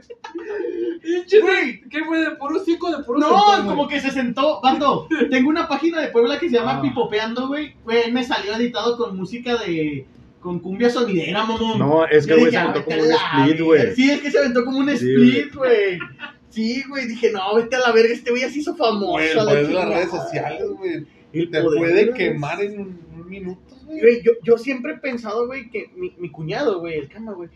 Güey. ¿qué fue? ¿De puro cinco de puro No, sentón, como güey? que se sentó. Vato, tengo una página de Puebla que se llama Ah. Pipopeando, güey. Güey, me salió editado con música de. con cumbia sonidera, mamón. No, es que güey se aventó "Ah, como un split, verga". güey. Sí, es que se aventó como un Sí, split, güey. Sí, güey, dije, no, vete a la verga, este güey ya se hizo famoso. Güey, el a la poder de las redes sociales, güey. Te puede quemar en un, un minuto, güey. Yo, yo siempre he pensado, güey, que mi, mi cuñado, güey, el cama, güey,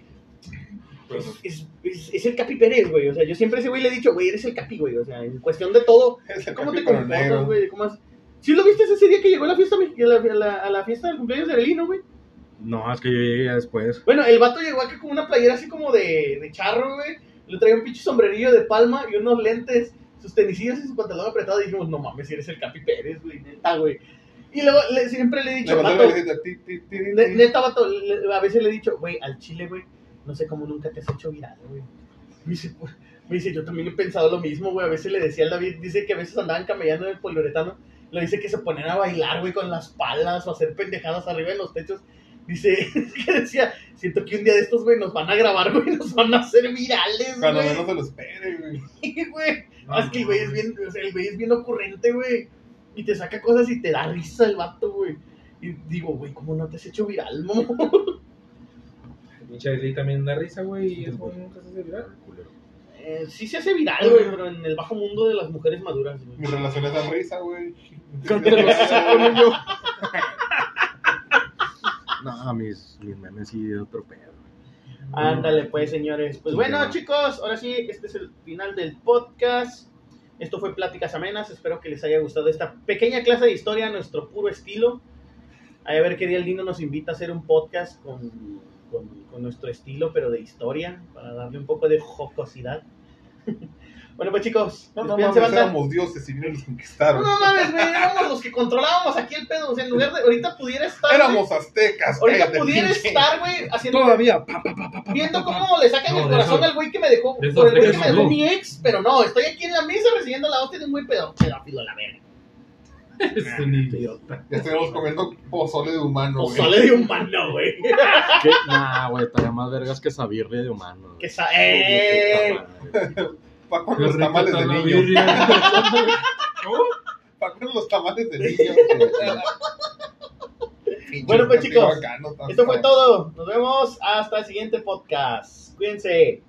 Pues, es, es, es el Capi Pérez, güey. O sea, yo siempre a ese güey le he dicho, güey, eres el Capi, güey. O sea, en cuestión de todo, es ¿cómo te comportas, güey? ¿Cómo has- ¿Sí lo viste ese día que llegó a la fiesta, a la, a la, a la fiesta del cumpleaños de Adelino, güey? No, es que yo llegué ya después. Bueno, el vato llegó aquí con una playera así como de, de charro, güey. Le traía un pinche sombrerillo de palma y unos lentes, sus tenisillas y su pantalón apretado. Y dijimos, no mames, eres el Capi Pérez, güey, neta, güey. Y luego le- siempre le he dicho, vato, neta, vato, a veces le he dicho, güey, al chile, güey, no sé cómo nunca te has hecho viral, güey. Me dice, me dice, yo también he pensado lo mismo, güey. A veces le decía al David, dice que a veces andaban camellando en el poliuretano. Le dice que se ponían a bailar, güey, con las palas o a hacer pendejadas arriba de los techos. Dice que decía, siento que un día de estos, güey, nos van a grabar, güey, nos van a hacer virales, Cuando güey. menos se lo espere, güey. güey. No, es que el güey es bien, o sea, el güey es bien ocurrente, güey. Y te saca cosas y te da risa el vato, güey. Y digo, güey, ¿cómo no te has hecho viral, mo? Pinche Ailey también da risa, güey, y es güey nunca se hace viral. Eh, sí se hace viral, güey, pero en el bajo mundo de las mujeres maduras, güey. Mis relaciones dan risa, güey. No, mis, mis memes sí de otro pedo. Ándale, pues, señores. Pues bueno, chicos, ahora sí, este es el final del podcast. Esto fue Pláticas Amenas. Espero que les haya gustado esta pequeña clase de historia nuestro puro estilo. A ver qué día el Dino nos invita a hacer un podcast con, con, con nuestro estilo, pero de historia, para darle un poco de jocosidad. bueno, pues chicos, No, no mames, éramos dioses y y nos No, conquistaron. no mames, güey, éramos los que controlábamos aquí el pedo. O sea, en lugar de. Ahorita pudiera estar. Éramos aztecas. Ahorita pudiera pinche. estar, güey, haciendo. Todavía. Pa, pa, pa, pa, pa, Viendo pa, pa. cómo le sacan No, el corazón eso- al güey que me dejó, por el güey que me dejó mi ex, pero no, estoy aquí en la mesa recibiendo la hostia de un güey pedo, pedófilo, la verga. Es un idiota. Ya estamos comiendo pozole de humano, güey. Pozole de humano, güey. Nah, güey, estaría más vergas que sabirle de humano. Que sa- ¡Eh! Pa' con Qué los tamales de niño. Pa' con los tamales de niño. Bueno, pues, chicos, bacano, Esto fue todo. Nos vemos hasta el siguiente podcast. Cuídense.